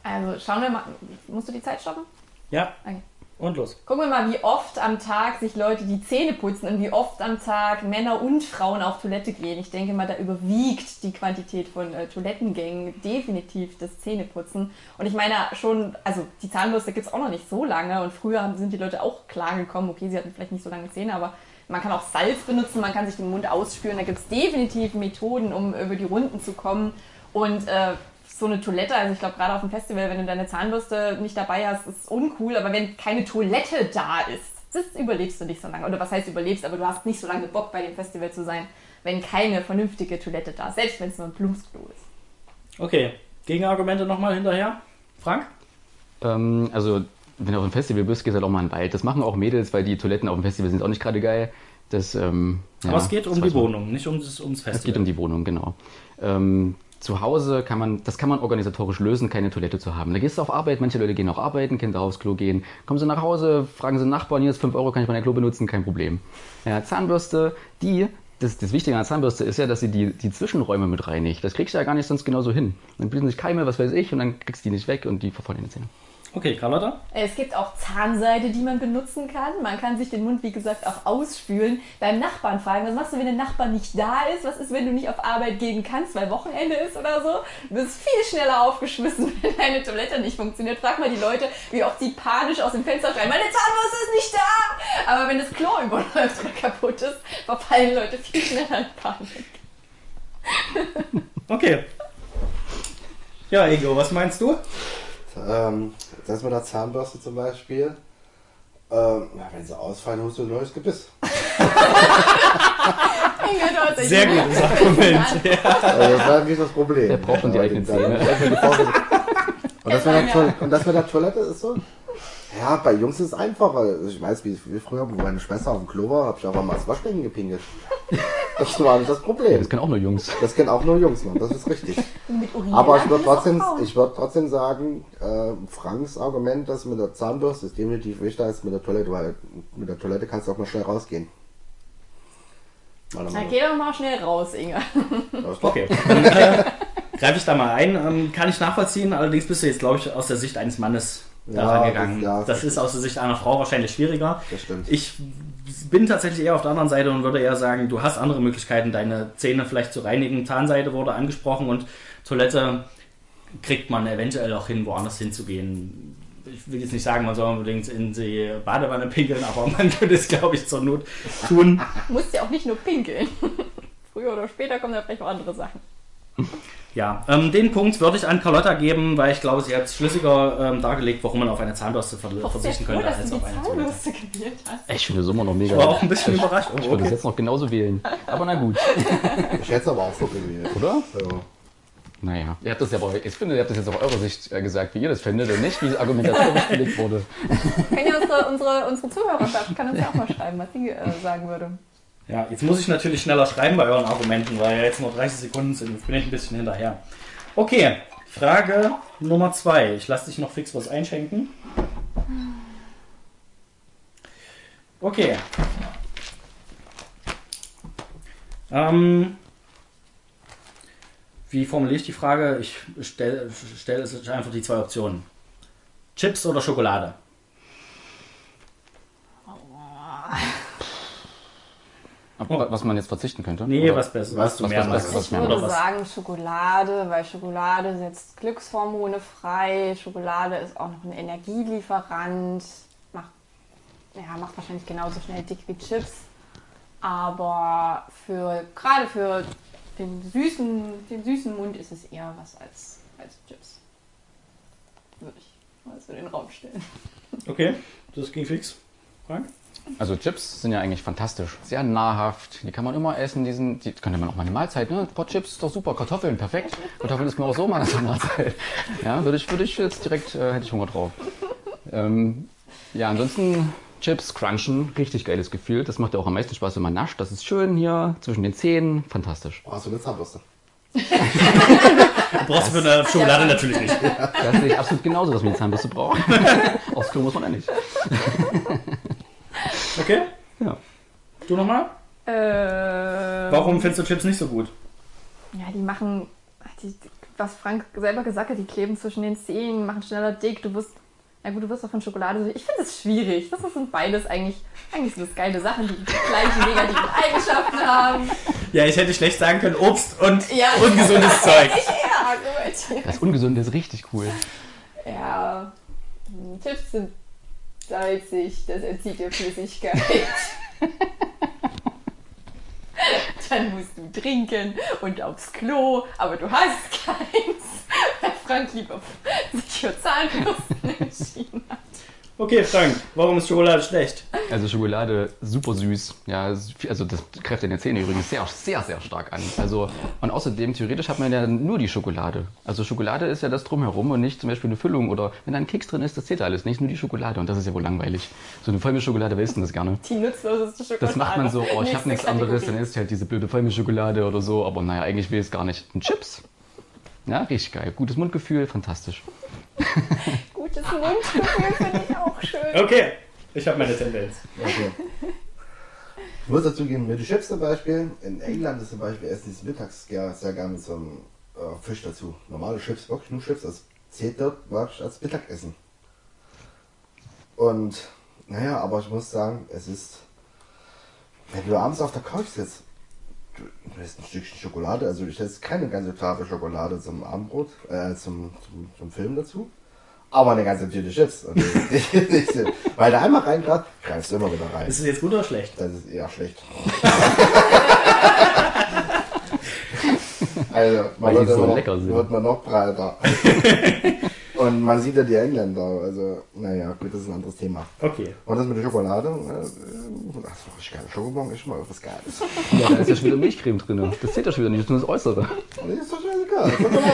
also schauen wir mal. Musst du die Zeit stoppen? Ja, Okay. und los. Gucken wir mal, wie oft am Tag sich Leute die Zähne putzen und wie oft am Tag Männer und Frauen auf Toilette gehen. Ich denke mal, da überwiegt die Quantität von äh, Toilettengängen definitiv das Zähneputzen. Und ich meine schon, also die Zahnbürste gibt es auch noch nicht so lange und früher haben- sind die Leute auch klar gekommen, okay, sie hatten vielleicht nicht so lange Zähne, aber man kann auch Salz benutzen, man kann sich den Mund ausspülen. Da gibt es definitiv Methoden, um über die Runden zu kommen. Und äh, so eine Toilette, also ich glaube gerade auf dem Festival, wenn du deine Zahnbürste nicht dabei hast, ist uncool, aber wenn keine Toilette da ist, das überlebst du nicht so lange. Oder was heißt überlebst, aber du hast nicht so lange Bock bei dem Festival zu sein, wenn keine vernünftige Toilette da ist, selbst wenn es nur ein Plumpsklo ist. Okay, Gegenargumente nochmal hinterher. Frank? Ähm, also, wenn du auf ein Festival bist, gehst du halt auch mal in den Wald. Das machen auch Mädels, weil die Toiletten auf dem Festival sind auch nicht gerade geil. Das, ähm, ja, Aber es geht das um die man. Wohnung, nicht ums, ums Festival. Es geht um die Wohnung, genau. Ähm, zu Hause kann man, das kann man organisatorisch lösen, keine Toilette zu haben. Da gehst du auf Arbeit, manche Leute gehen auch arbeiten, Kinder aufs Klo gehen. Kommen sie nach Hause, fragen sie den Nachbarn, hier ist 5 Euro, kann ich mein Klo benutzen? Kein Problem. Ja, Zahnbürste, die, das, das Wichtige an der Zahnbürste ist ja, dass sie die, die Zwischenräume mit reinigt. Das kriegst du ja gar nicht sonst genauso hin. Dann bilden sich Keime, was weiß ich, und dann kriegst du die nicht weg und die verfallen in die Zähne. Okay, Carlotta? Es gibt auch Zahnseide, die man benutzen kann. Man kann sich den Mund, wie gesagt, auch ausspülen. Beim Nachbarn fragen, was machst du, wenn der Nachbar nicht da ist? Was ist, wenn du nicht auf Arbeit gehen kannst, weil Wochenende ist oder so? Du bist viel schneller aufgeschmissen, wenn deine Toilette nicht funktioniert. Frag mal die Leute, wie oft die panisch aus dem Fenster schreien, meine Zahnbürste ist nicht da! Aber wenn das Klo überläuft oder kaputt ist, verfallen Leute viel schneller in Panik. Okay. Ja, Ego, was meinst du? Ähm, das mit der Zahnbürste zum Beispiel. Ähm, na, wenn sie ausfallen, holst du ein neues Gebiss. Sehr gutes Argument. Ja. Also das war nicht das Problem. Der braucht schon die eigenen Zähne. Und das, mit der und das mit der Toilette ist so. Ja, bei Jungs ist es einfacher. Ich weiß, wie, wie früher, wo meine Schwester auf dem Klo war, habe ich einfach mal das Waschbecken gepingelt. Das war nicht das Problem. Das können auch nur Jungs. Das können auch nur Jungs machen, das ist richtig. Aber ich würde das trotzdem, ich würd trotzdem sagen, äh, Franks Argument, das mit der Zahnbürste ist definitiv wichtiger als mit der Toilette, weil mit der Toilette kannst du auch mal schnell rausgehen. Meinung geh doch mal schnell raus, Inge. Okay, dann äh, greife ich da mal ein. Ähm, kann ich nachvollziehen, allerdings bist du jetzt, glaube ich, aus der Sicht eines Mannes Ja, daran gegangen. das- ja, das ist aus der Sicht einer Frau wahrscheinlich schwieriger. Das stimmt. Ich bin tatsächlich eher auf der anderen Seite und würde eher sagen, du hast andere Möglichkeiten, deine Zähne vielleicht zu reinigen. Zahnseide wurde angesprochen und Toilette kriegt man eventuell auch hin, woanders hinzugehen. Ich will jetzt nicht sagen, man soll unbedingt in die Badewanne pinkeln, aber man könnte es, glaube ich, zur Not tun. Du musst ja auch nicht nur pinkeln. Früher oder später kommen da vielleicht auch andere Sachen. Ja, ähm, den Punkt würde ich an Carlotta geben, weil ich glaube, sie hat schlüssiger ähm, dargelegt, warum man auf eine Zahnbürste ver verzichten froh, könnte dass als auf eine. Zahnbürste gewählt hast. Ich finde das immer noch Ich war mega. auch ein bisschen überrascht. Ich Oh, würde es okay. jetzt noch genauso wählen. Aber na gut, Ich hätte es aber auch so gewählt. oder? Ja. Naja, ihr habt das ja euch, ich finde, ihr habt das jetzt auf eure Sicht äh, gesagt, wie ihr das findet und nicht, wie die Argumentation belegt wurde. Können ja unsere, unsere, unsere Zuhörerschaft kann uns ja auch mal schreiben, was sie äh, sagen würde. Ja, jetzt muss ich natürlich schneller schreiben bei euren Argumenten, weil jetzt nur 30 Sekunden sind. Jetzt bin ich ein bisschen hinterher. Okay, Frage Nummer zwei. Ich lasse dich noch fix was einschenken. Okay. Ähm, wie formuliere ich die Frage? Ich stelle stell einfach die zwei Optionen. Chips oder Schokolade? Aber Was man jetzt verzichten könnte? Nee, Oder- was besser. was- du was- mehr was- magst. was- Ich würde Oder was? sagen Schokolade, weil Schokolade setzt Glückshormone frei. Schokolade ist auch noch ein Energielieferant. Macht, ja, macht wahrscheinlich genauso schnell dick wie Chips. Aber für, gerade für den süßen, den süßen Mund ist es eher was als, als Chips. Würde ich mal so in den Raum stellen. Okay, das ging fix. Frank? Also Chips sind ja eigentlich fantastisch, sehr nahrhaft. Die kann man immer essen. Die, sind, die könnte man auch mal eine Mahlzeit. Ne? Ein paar Chips ist doch super. Kartoffeln, perfekt. Kartoffeln ist mir auch so mal eine Mahlzeit. Ja, würde ich, würde ich jetzt direkt, äh, hätte ich Hunger drauf. Ähm, ja, ansonsten Chips, Crunchen, richtig geiles Gefühl. Das macht ja auch am meisten Spaß, wenn man nascht. Das ist schön hier zwischen den Zähnen, fantastisch. Brauchst du eine Zahnbürste? Brauchst du für eine Schokolade natürlich nicht. Das sehe ich absolut genauso, dass man die Zahnbürste braucht. Aufs Klo muss man ja nicht. Okay, Ja. du nochmal? Äh, Warum findest du Chips nicht so gut? Ja, die machen, die, was Frank selber gesagt hat, die kleben zwischen den Zähnen, machen schneller dick. Du wirst, na gut, du wirst auch von Schokolade. Ich finde es schwierig. Das sind beides eigentlich, eigentlich sind das geile Sachen, die die gleichen negativen Eigenschaften haben. Ja, ich hätte schlecht sagen können, Obst und Ja. ungesundes Zeug. Ja, gut. Das Ungesunde ist richtig cool. Ja, Chips sind salzig, das entzieht dir Flüssigkeit. Dann musst du trinken und aufs Klo, aber du hast keins, weil Frank lieber sich für Zahnbürsten entschieden hat. Okay, Frank, warum ist Schokolade schlecht? Also Schokolade super süß. Ja, also das kräftet in der Zähne übrigens sehr, sehr, sehr stark an. Also und außerdem theoretisch hat man ja nur die Schokolade. Also Schokolade ist ja das drumherum und nicht zum Beispiel eine Füllung oder wenn da ein Keks drin ist, das zählt alles nicht, nur die Schokolade und das ist ja wohl langweilig. So eine Vollmilchschokolade willst du das gerne. Die nutzloseste Schokolade. Das macht man so, oh, ich habe nichts anderes, dann isst halt diese blöde Vollmilchschokolade oder so, aber naja, eigentlich will ich es gar nicht. Ein Chips? Ja, richtig geil. Gutes Mundgefühl, fantastisch. Gutes Mundgefühl finde ich auch schön. Okay, ich habe meine Tendenz. Okay. Ich muss dazu geben, mit den Chips zum Beispiel, in England ist zum Beispiel essen die mittags sehr, sehr gerne mit so einem äh, Fisch dazu. Normale Chips, wirklich nur Chips, das zählt dort wirklich als Mittagessen. Und naja, aber ich muss sagen, es ist, wenn du abends auf der Couch sitzt, du, isst ein Stückchen Schokolade, also ich esse keine ganze Tafel Schokolade zum Abendbrot, äh, zum, zum, zum Film dazu. Aber eine ganze Tüte Chips. Ist Weil da einmal rein grad, greifst du immer wieder rein. Ist es jetzt gut oder schlecht? Das ist eher schlecht. also, man Weil die wird, so immer noch, lecker sind. wird man noch breiter. Und man sieht ja die Engländer, also, naja, gut, das ist ein anderes Thema. Okay. Und das mit der Schokolade, äh, das war richtig geil. Schokobon ist schon mal was Geiles. Ja, da ist ja schon wieder Milchcreme drin. Das zählt ja schon wieder nicht, das ist nur das Äußere. Das ist doch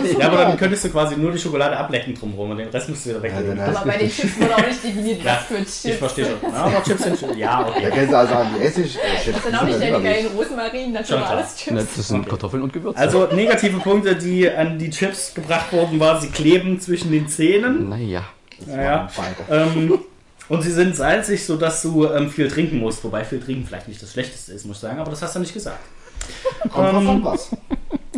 ist Ja, aber dann könntest du quasi nur die Schokolade ablecken drumherum und den Rest musst du wieder Ja, wegnehmen. dann Aber bei den Chips wurde auch nicht definiert, Ja, was für Chips. ich verstehe schon. Ja, aber Chips sind schon. Ja, Da okay. kannst du also sagen, die Essig, äh, Chips, Das sind auch nicht ja deine geilen Rosmarin, das Schon sind alles Chips. Das sind Okay. Kartoffeln und Gewürze. Also negative Punkte, die an die Chips gebracht wurden, war, sie kleben zwischen den Zähnen. naja. Naja. Ähm, und sie sind salzig, sodass du ähm, viel trinken musst. Wobei viel trinken vielleicht nicht das Schlechteste ist, muss ich sagen, aber das hast du nicht gesagt. Kommt ähm, an was.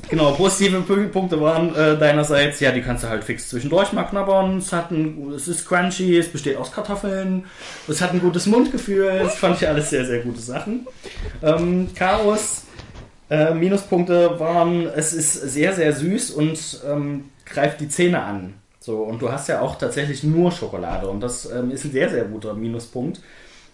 Genau, positive Punkte waren äh, deinerseits, ja, die kannst du halt fix zwischendurch mal knabbern. Es, hat ein, es ist crunchy, es besteht aus Kartoffeln, es hat ein gutes Mundgefühl. Das fand ich alles sehr, sehr gute Sachen. Ähm, Chaos, äh, Minuspunkte waren, es ist sehr, sehr süß und ähm, greift die Zähne an. So, und du hast ja auch tatsächlich nur Schokolade und das ähm, ist ein sehr, sehr guter Minuspunkt.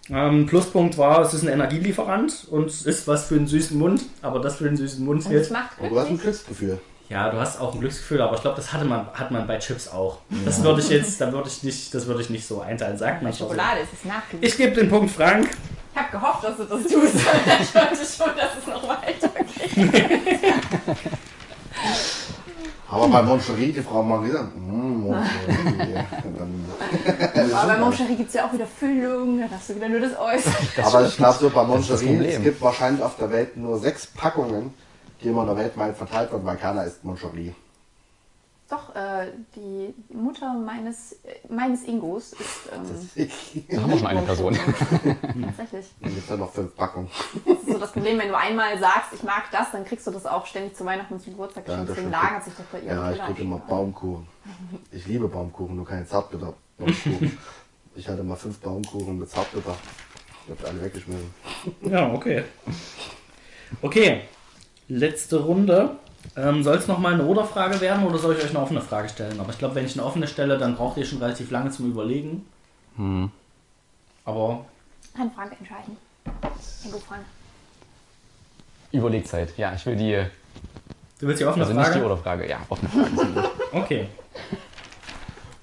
Ähm, Pluspunkt war, es ist ein Energielieferant und es ist was für einen süßen Mund, aber das für den süßen Mund es macht Und du hast ein. Glücksgefühl. Ja, du hast auch ein Glücksgefühl, aber ich glaube, das hatte man, hat man bei Chips auch. Das würde ich jetzt, da würde ich nicht, das würde ich nicht so einteilen. Sagt Bei man schon so. Schokolade ist es nachgewiesen. Ich gebe den Punkt Frank. Ich habe gehofft, dass du das tust. ich wollte schon, dass es noch weitergeht. Aber bei Moncherie, die Frau mal gesagt, mm, Moncherie. Aber bei Moncherie gibt es ja auch wieder Füllung, dann hast du wieder nur das Äußere. Aber ich glaube so bei Moncherie, es gibt wahrscheinlich auf der Welt nur sechs Packungen, die immer in der Welt verteilt werden, weil keiner isst Moncherie. Doch, äh, die Mutter meines, äh, meines Ingos ist ähm, Da haben wir schon eine Person. tatsächlich. Dann gibt es ja noch fünf Packungen. Das ist so das Problem, wenn du einmal sagst, ich mag das, dann kriegst du das auch ständig zu Weihnachten und zum Geburtstag. Ja, Ja, das Deswegen lagert sich das bei ihr. Ja, ich kriege immer Baumkuchen. Ich liebe Baumkuchen, nur keine Zartbitter. Baumkuchen. Ich hatte mal fünf Baumkuchen mit Zartbitter. Ich habe alle weggeschmissen. Ja, okay. Okay, letzte Runde. Ähm, soll es nochmal eine Oder-Frage werden oder soll ich euch eine offene Frage stellen? Aber ich glaube, wenn ich eine offene stelle, dann braucht ihr schon relativ lange zum Überlegen. Aber Eine Frage entscheiden. Ingo Frank. Überlegzeit. Ja, ich will die, du willst die offene also nicht Frage? die Oder-Frage. Ja, offene Frage. sind gut. Okay.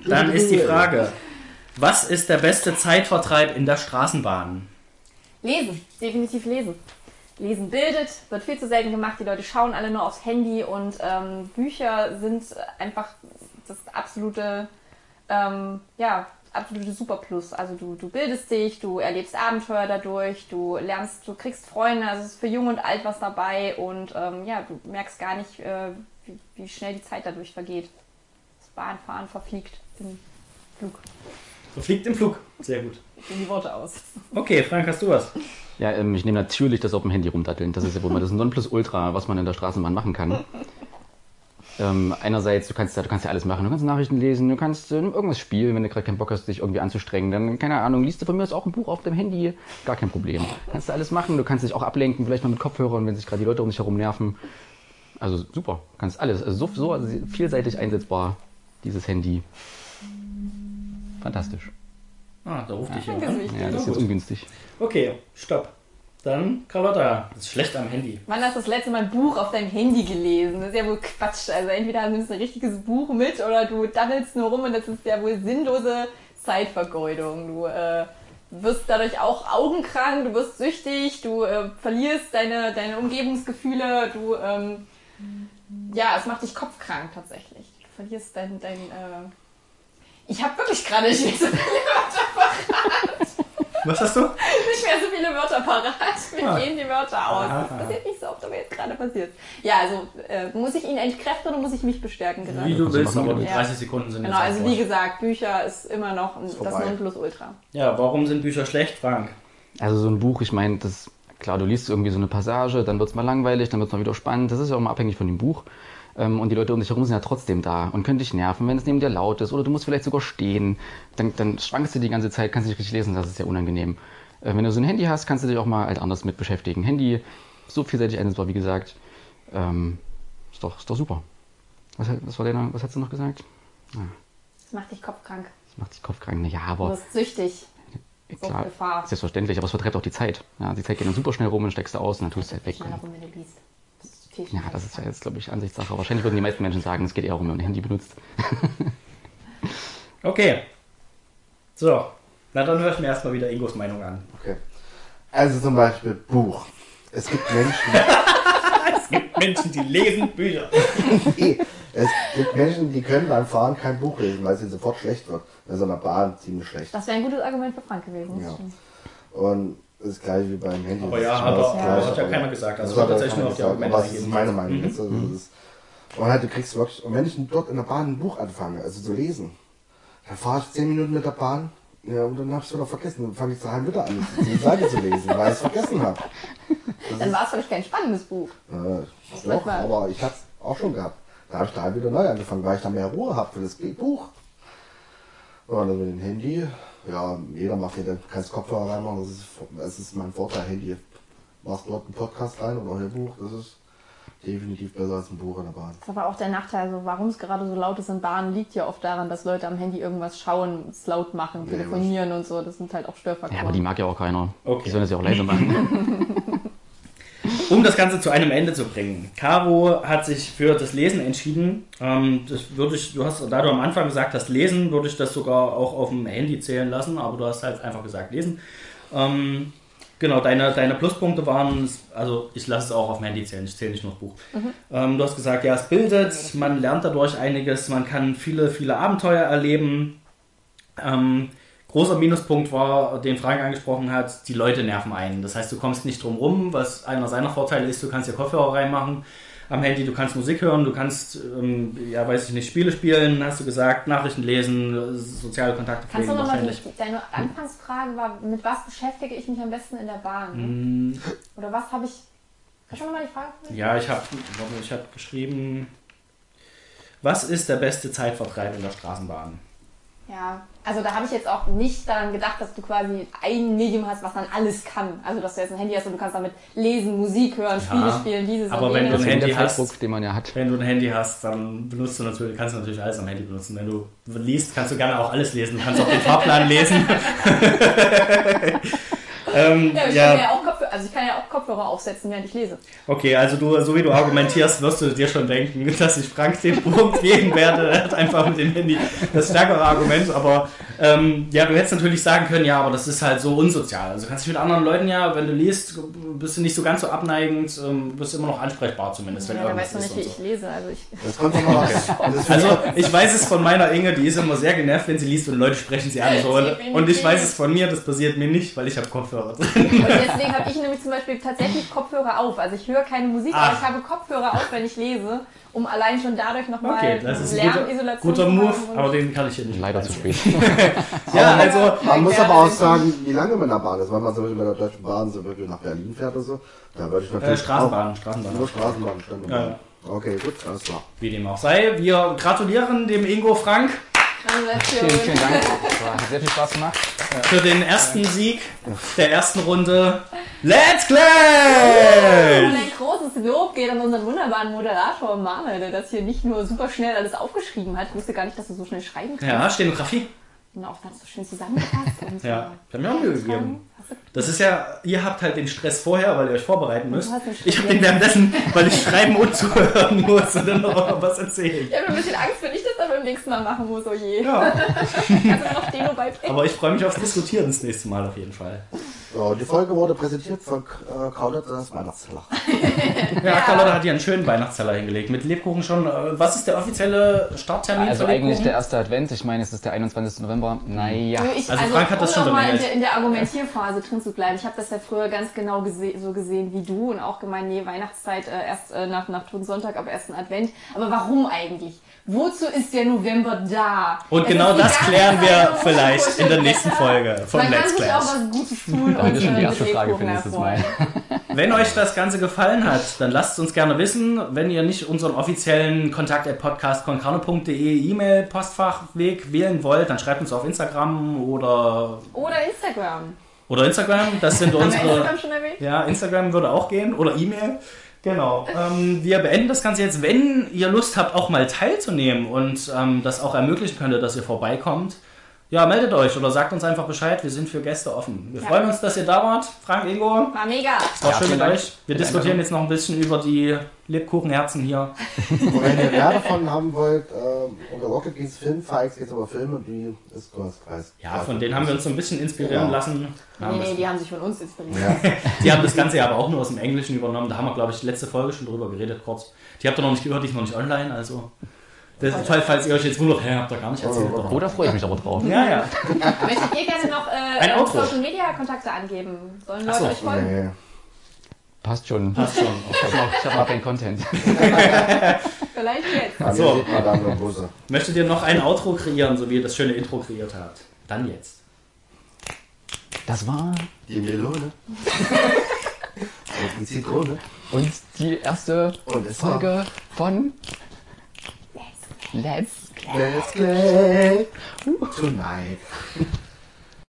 Dann ist die Frage: Was ist der beste Zeitvertreib in der Straßenbahn? Lesen, definitiv lesen. Lesen bildet, wird viel zu selten gemacht. Die Leute schauen alle nur aufs Handy und ähm, Bücher sind einfach das absolute, ähm, ja, absolute Superplus. Also du, du bildest dich, du erlebst Abenteuer dadurch, du lernst, du kriegst Freunde, also es ist für Jung und Alt was dabei und ähm, ja, du merkst gar nicht, äh, wie, wie schnell die Zeit dadurch vergeht. Das Bahnfahren verfliegt im Flug, Verfliegt im Flug. Sehr gut. In die Worte aus. Okay, Frank, hast du was? Ja, ähm, ich nehme natürlich das auf dem Handy rumdatteln. Das ist ja wohl mal das Nonplusultra, was man in der Straßenbahn machen kann. Ähm, einerseits, du kannst, ja, du kannst ja alles machen. Du kannst Nachrichten lesen, du kannst äh, irgendwas spielen, wenn du gerade keinen Bock hast, dich irgendwie anzustrengen. Dann, keine Ahnung, liest du von mir aus auch ein Buch auf dem Handy. Gar kein Problem. Kannst du alles machen. Du kannst dich auch ablenken, vielleicht mal mit Kopfhörern, wenn sich gerade die Leute um dich herum nerven. Also super, kannst alles. Also so, so vielseitig einsetzbar, dieses Handy. Fantastisch. Ah, da ruft dich Danke, jemand an. Ja, das ist jetzt ungünstig. Okay, stopp. Dann Carlotta. Das ist schlecht am Handy. Wann hast du das letzte Mal ein Buch auf deinem Handy gelesen? Das ist ja wohl Quatsch. Also entweder nimmst du ein richtiges Buch mit oder du daddelst nur rum und das ist ja wohl sinnlose, Zeitvergeudung. Du äh, wirst dadurch auch augenkrank, du wirst süchtig, du äh, verlierst deine, deine Umgebungsgefühle, du, ähm, ja, es macht dich kopfkrank tatsächlich. Du verlierst dein, dein äh ich habe wirklich gerade nicht mehr so viele Wörter parat. Was hast du? Nicht mehr so viele Wörter parat. Mir Ah. gehen die Wörter aus. Aha, Das passiert nicht so oft, aber jetzt gerade passiert. Ja, also äh, muss ich ihn entkräften oder muss ich mich bestärken gerade? Wie du willst, machen, aber wie die du 30 Sekunden sind Genau, jetzt also wie gesagt, Bücher ist immer noch ein, das vorbei. Nonplusultra. Ja, warum sind Bücher schlecht, Frank? Also so ein Buch, ich meine, das klar, du liest irgendwie so eine Passage, dann wird's mal langweilig, dann wird's mal wieder spannend. Das ist ja auch mal abhängig von dem Buch. Ähm, Und die Leute um dich herum sind ja trotzdem da und können dich nerven, wenn es neben dir laut ist oder du musst vielleicht sogar stehen. Dann, dann schwankst du die ganze Zeit, kannst nicht richtig lesen, das ist ja unangenehm. Äh, Wenn du so ein Handy hast, kannst du dich auch mal halt anders mit beschäftigen. Handy, so vielseitig einsetzbar, wie gesagt. Ähm, ist, doch, ist doch super. Was, hat- was, war noch- was hast du noch gesagt? Das macht dich kopfkrank. Das macht dich kopfkrank. Du aber wirst süchtig. So klar, Gefahr. selbstverständlich, aber es vertreibt auch die Zeit. Ja, die Zeit geht dann super schnell rum und steckst du aus und dann tust du halt weg. Schneller rum, wenn du liest. Viel Ja, das ist ja jetzt, glaube ich, Ansichtssache. Wahrscheinlich würden die meisten Menschen sagen, es geht eher um, wenn man ein Handy benutzt. Okay. So, na dann höre ich mir erstmal wieder Ingos Meinung an. Okay. Also zum Beispiel Buch. Es gibt Menschen, Es gibt Menschen, die lesen Bücher. eh, es gibt Menschen, die können beim Fahren kein Buch lesen, weil es ihnen sofort schlecht wird. Also in der Bahn ziemlich schlecht. Das wäre ein gutes Argument für Frank gewesen. das Ja. stimmt. Und das ist gleich wie beim Handy. Aber ja, doch- das aber Gleiche. hat ja keiner gesagt. Also Das hat ja tatsächlich nur auf die keiner Argumente gesagt, Aber das ist meine Meinung. Mhm. jetzt. Also das ist, und halt, du kriegst wirklich, und wenn ich dort in der Bahn ein Buch anfange, also zu lesen, dann fahre ich zehn Minuten mit der Bahn, ja, und dann habe ich es wieder vergessen. Dann fange ich zu halb wieder an, die Seite zu lesen, weil ich es vergessen habe. Dann war es vielleicht kein spannendes Buch. Äh, doch, aber ich hatte es auch schon gehabt. Da habe ich da wieder neu angefangen, weil ich da mehr Ruhe habe für das Buch. Und dann mit dem Handy, ja, jeder macht hier, du kannst Kopfhörer reinmachen, das ist, das ist mein Vorteil. Handy, machst dort einen Podcast rein oder Hörbuch, das ist definitiv besser als ein Buch in der Bahn. Das ist aber auch der Nachteil, also warum es gerade so laut ist in Bahnen, liegt ja oft daran, dass Leute am Handy irgendwas schauen, es laut machen, Nee, telefonieren und so. Das sind halt auch Störfaktoren. Ja, aber die mag ja auch keiner. Okay. Die sollen das ja auch leise machen. Um das Ganze zu einem Ende zu bringen. Caro hat sich für das Lesen entschieden. Ähm, das würde ich, du hast, da du am Anfang gesagt hast, lesen, würde ich das sogar auch auf dem Handy zählen lassen, aber du hast halt einfach gesagt, lesen. Ähm, genau, deine, deine Pluspunkte waren, also ich lasse es auch auf dem Handy zählen, ich zähle nicht nur das Buch. Ähm, du hast gesagt, ja, es bildet, man lernt dadurch einiges, man kann viele, viele Abenteuer erleben. Ähm, großer Minuspunkt war, den Frank angesprochen hat, die Leute nerven einen. Das heißt, du kommst nicht drum rum, was einer seiner Vorteile ist, du kannst dir Kopfhörer reinmachen am Handy, du kannst Musik hören, du kannst, ähm, ja, weiß ich nicht, Spiele spielen, hast du gesagt, Nachrichten lesen, soziale Kontakte Kannst du pflegen nochmal, deine Anfangsfrage war, mit was beschäftige ich mich am besten in der Bahn? Mm, Oder was habe ich, kannst du nochmal die Frage stellen? Ja, ich habe ich hab geschrieben, was ist der beste Zeitvertreib in der Straßenbahn? Ja, also da habe ich jetzt auch nicht daran gedacht, dass du quasi ein Medium hast, was dann alles kann. Also dass du jetzt ein Handy hast und du kannst damit lesen, Musik hören, Spiele Ja, spielen, dieses aber und wenn du ein Handy hast- den man ja hat. Wenn du ein Handy hast, dann benutzt du natürlich, kannst du natürlich alles am Handy benutzen. Wenn du liest, kannst du gerne auch alles lesen. Du kannst auch den Fahrplan lesen. ähm, Ja, ich, ja, ja auch also ich kann ja auch Kopfhörer aufsetzen, während ich lese. okay, also du, so wie du argumentierst, wirst du dir schon denken, dass ich Frank den Punkt geben werde. Er hat einfach mit dem Handy das stärkere Argument. Aber ähm, ja, du hättest natürlich sagen können, ja, aber das ist halt so unsozial. Also du kannst dich mit anderen Leuten ja, wenn du liest, bist du nicht so ganz so abneigend, ähm, bist immer noch ansprechbar zumindest, wenn Ja, da irgendwas weißt du nicht, ist wie und ich so. lese. Also ich, Das kommt doch mal was. Das ist für Also ich weiß es von meiner Inge, die ist immer sehr genervt, wenn sie liest und Leute sprechen sie an. So. Und, und ich weiß es von mir, das passiert mir nicht, weil ich habe Kopfhörer drin. und deswegen habe ich nämlich zum Beispiel tatsächlich Kopfhörer auf. Also ich höre keine Musik, Ah. aber ich habe Kopfhörer auf, wenn ich lese, um allein schon dadurch nochmal Okay, das ist ein guter, guter zu Move, aber den kann ich hier nicht. Leider zu spät. Ja, also Man muss aber auch sagen, wie lange man in der Bahn ist. Wenn man zum Beispiel mit der Deutschen Bahn so wirklich nach Berlin fährt oder so, da würde ich äh, natürlich Straßenbahn, auch- Straßenbahn. Nur Straßenbahn, stimmt. Ja. Okay, gut, alles klar. Wie dem auch sei. Wir gratulieren dem Ingo Frank. Vielen, vielen Dank. War, hat sehr viel Spaß gemacht. für den ersten Sieg der ersten Runde. Let's Und Play! ein großes Lob geht an unseren wunderbaren Moderator Manuel, der das hier nicht nur super schnell alles aufgeschrieben hat. Ich wusste gar nicht, dass du so schnell schreiben kannst. Ja, Stenografie. Und auch ganz so schön zusammengefasst. Und Ja, ich habe mir auch Mühe gegeben. Das ist ja, ihr habt halt den Stress vorher, weil ihr euch vorbereiten müsst. Ich habe den währenddessen, weil ich schreiben und zuhören muss und dann noch was erzählen. Ich habe ein bisschen Angst, wenn ich das beim nächsten Mal machen muss, oh je. Ja. Mir noch Deno beibringen? Aber ich freue mich aufs Diskutieren das nächste Mal auf jeden Fall. So, die Folge wurde präsentiert von äh, Kaudet, das Weihnachtsteller. Ja, Carlotta hat hier einen schönen Weihnachtsteller hingelegt. Mit Lebkuchen schon. Äh, Was ist der offizielle Starttermin Also für eigentlich der erste Advent, ich meine, es ist der 21. November. Naja. Ich, Also Frank hat das schon mal in der, in der Argumentierphase drin zu bleiben. Ich habe das ja früher ganz genau gese so gesehen wie du und auch gemeint, nee, Weihnachtszeit äh, erst äh, nach, nach Totensonntag, ab ersten Advent. Aber warum eigentlich? Wozu ist der November da? Und Es genau ist das klären wir vielleicht in der nächsten Folge vom Man Let's sich auch Clash. was Gutes tun Da haben wir und schon die äh, erste Frage für nächstes Mal. Wenn euch das Ganze gefallen hat, dann lasst es uns gerne wissen. Wenn ihr nicht unseren offiziellen Kontakt at podcastconcarno.de E-Mail Postfachweg wählen wollt, dann schreibt uns auf Instagram oder, Oder Instagram. oder Instagram. Das sind unsere. Instagram schon erwähnt? Ja, Instagram würde auch gehen oder E-Mail. Genau. Ähm, wir beenden das Ganze jetzt. Wenn ihr Lust habt, auch mal teilzunehmen und ähm, das auch ermöglichen könnte, dass ihr vorbeikommt, ja, meldet euch oder sagt uns einfach Bescheid. Wir sind für Gäste offen. Wir Ja. freuen uns, dass ihr da wart. Frank, Ingo, war War mega. schön mit Dank euch. Wir die diskutieren Einladung. jetzt noch ein bisschen über die Lebkuchenherzen hier. Und wenn ihr mehr davon haben wollt, äh, unter Rocket Beans Filmfights geht es über Filme, die ist Kunstpreis. Ja, von denen haben wir uns so ein bisschen inspirieren Ja. lassen. Nee, nee, die haben sich von uns inspiriert. Ja. Die haben das Ganze ja aber auch nur aus dem Englischen übernommen. Da haben wir, glaube ich, letzte Folge schon drüber geredet, kurz. Die habt ihr noch nicht gehört, die ist noch nicht online, also. Das ist toll, falls ihr euch jetzt wundert, hä, habt ihr gar nicht erzählt. Oh. oder? Da freue ich mich aber drauf. Ja, ja. Möchtet ihr gerne noch äh, Ein Outro. Social Media Kontakte angeben? Sollen Leute so, euch folgen? Nee. Passt schon. Passt schon. Ich habe noch, ich hab noch keinen Content. Vielleicht jetzt. An so. Möchtet ihr noch ein Outro kreieren, so wie ihr das schöne Intro kreiert habt? Dann jetzt. Das war Die Melone. Und die Zitrone. und die erste Und es war- Folge von Let's Let's play tonight.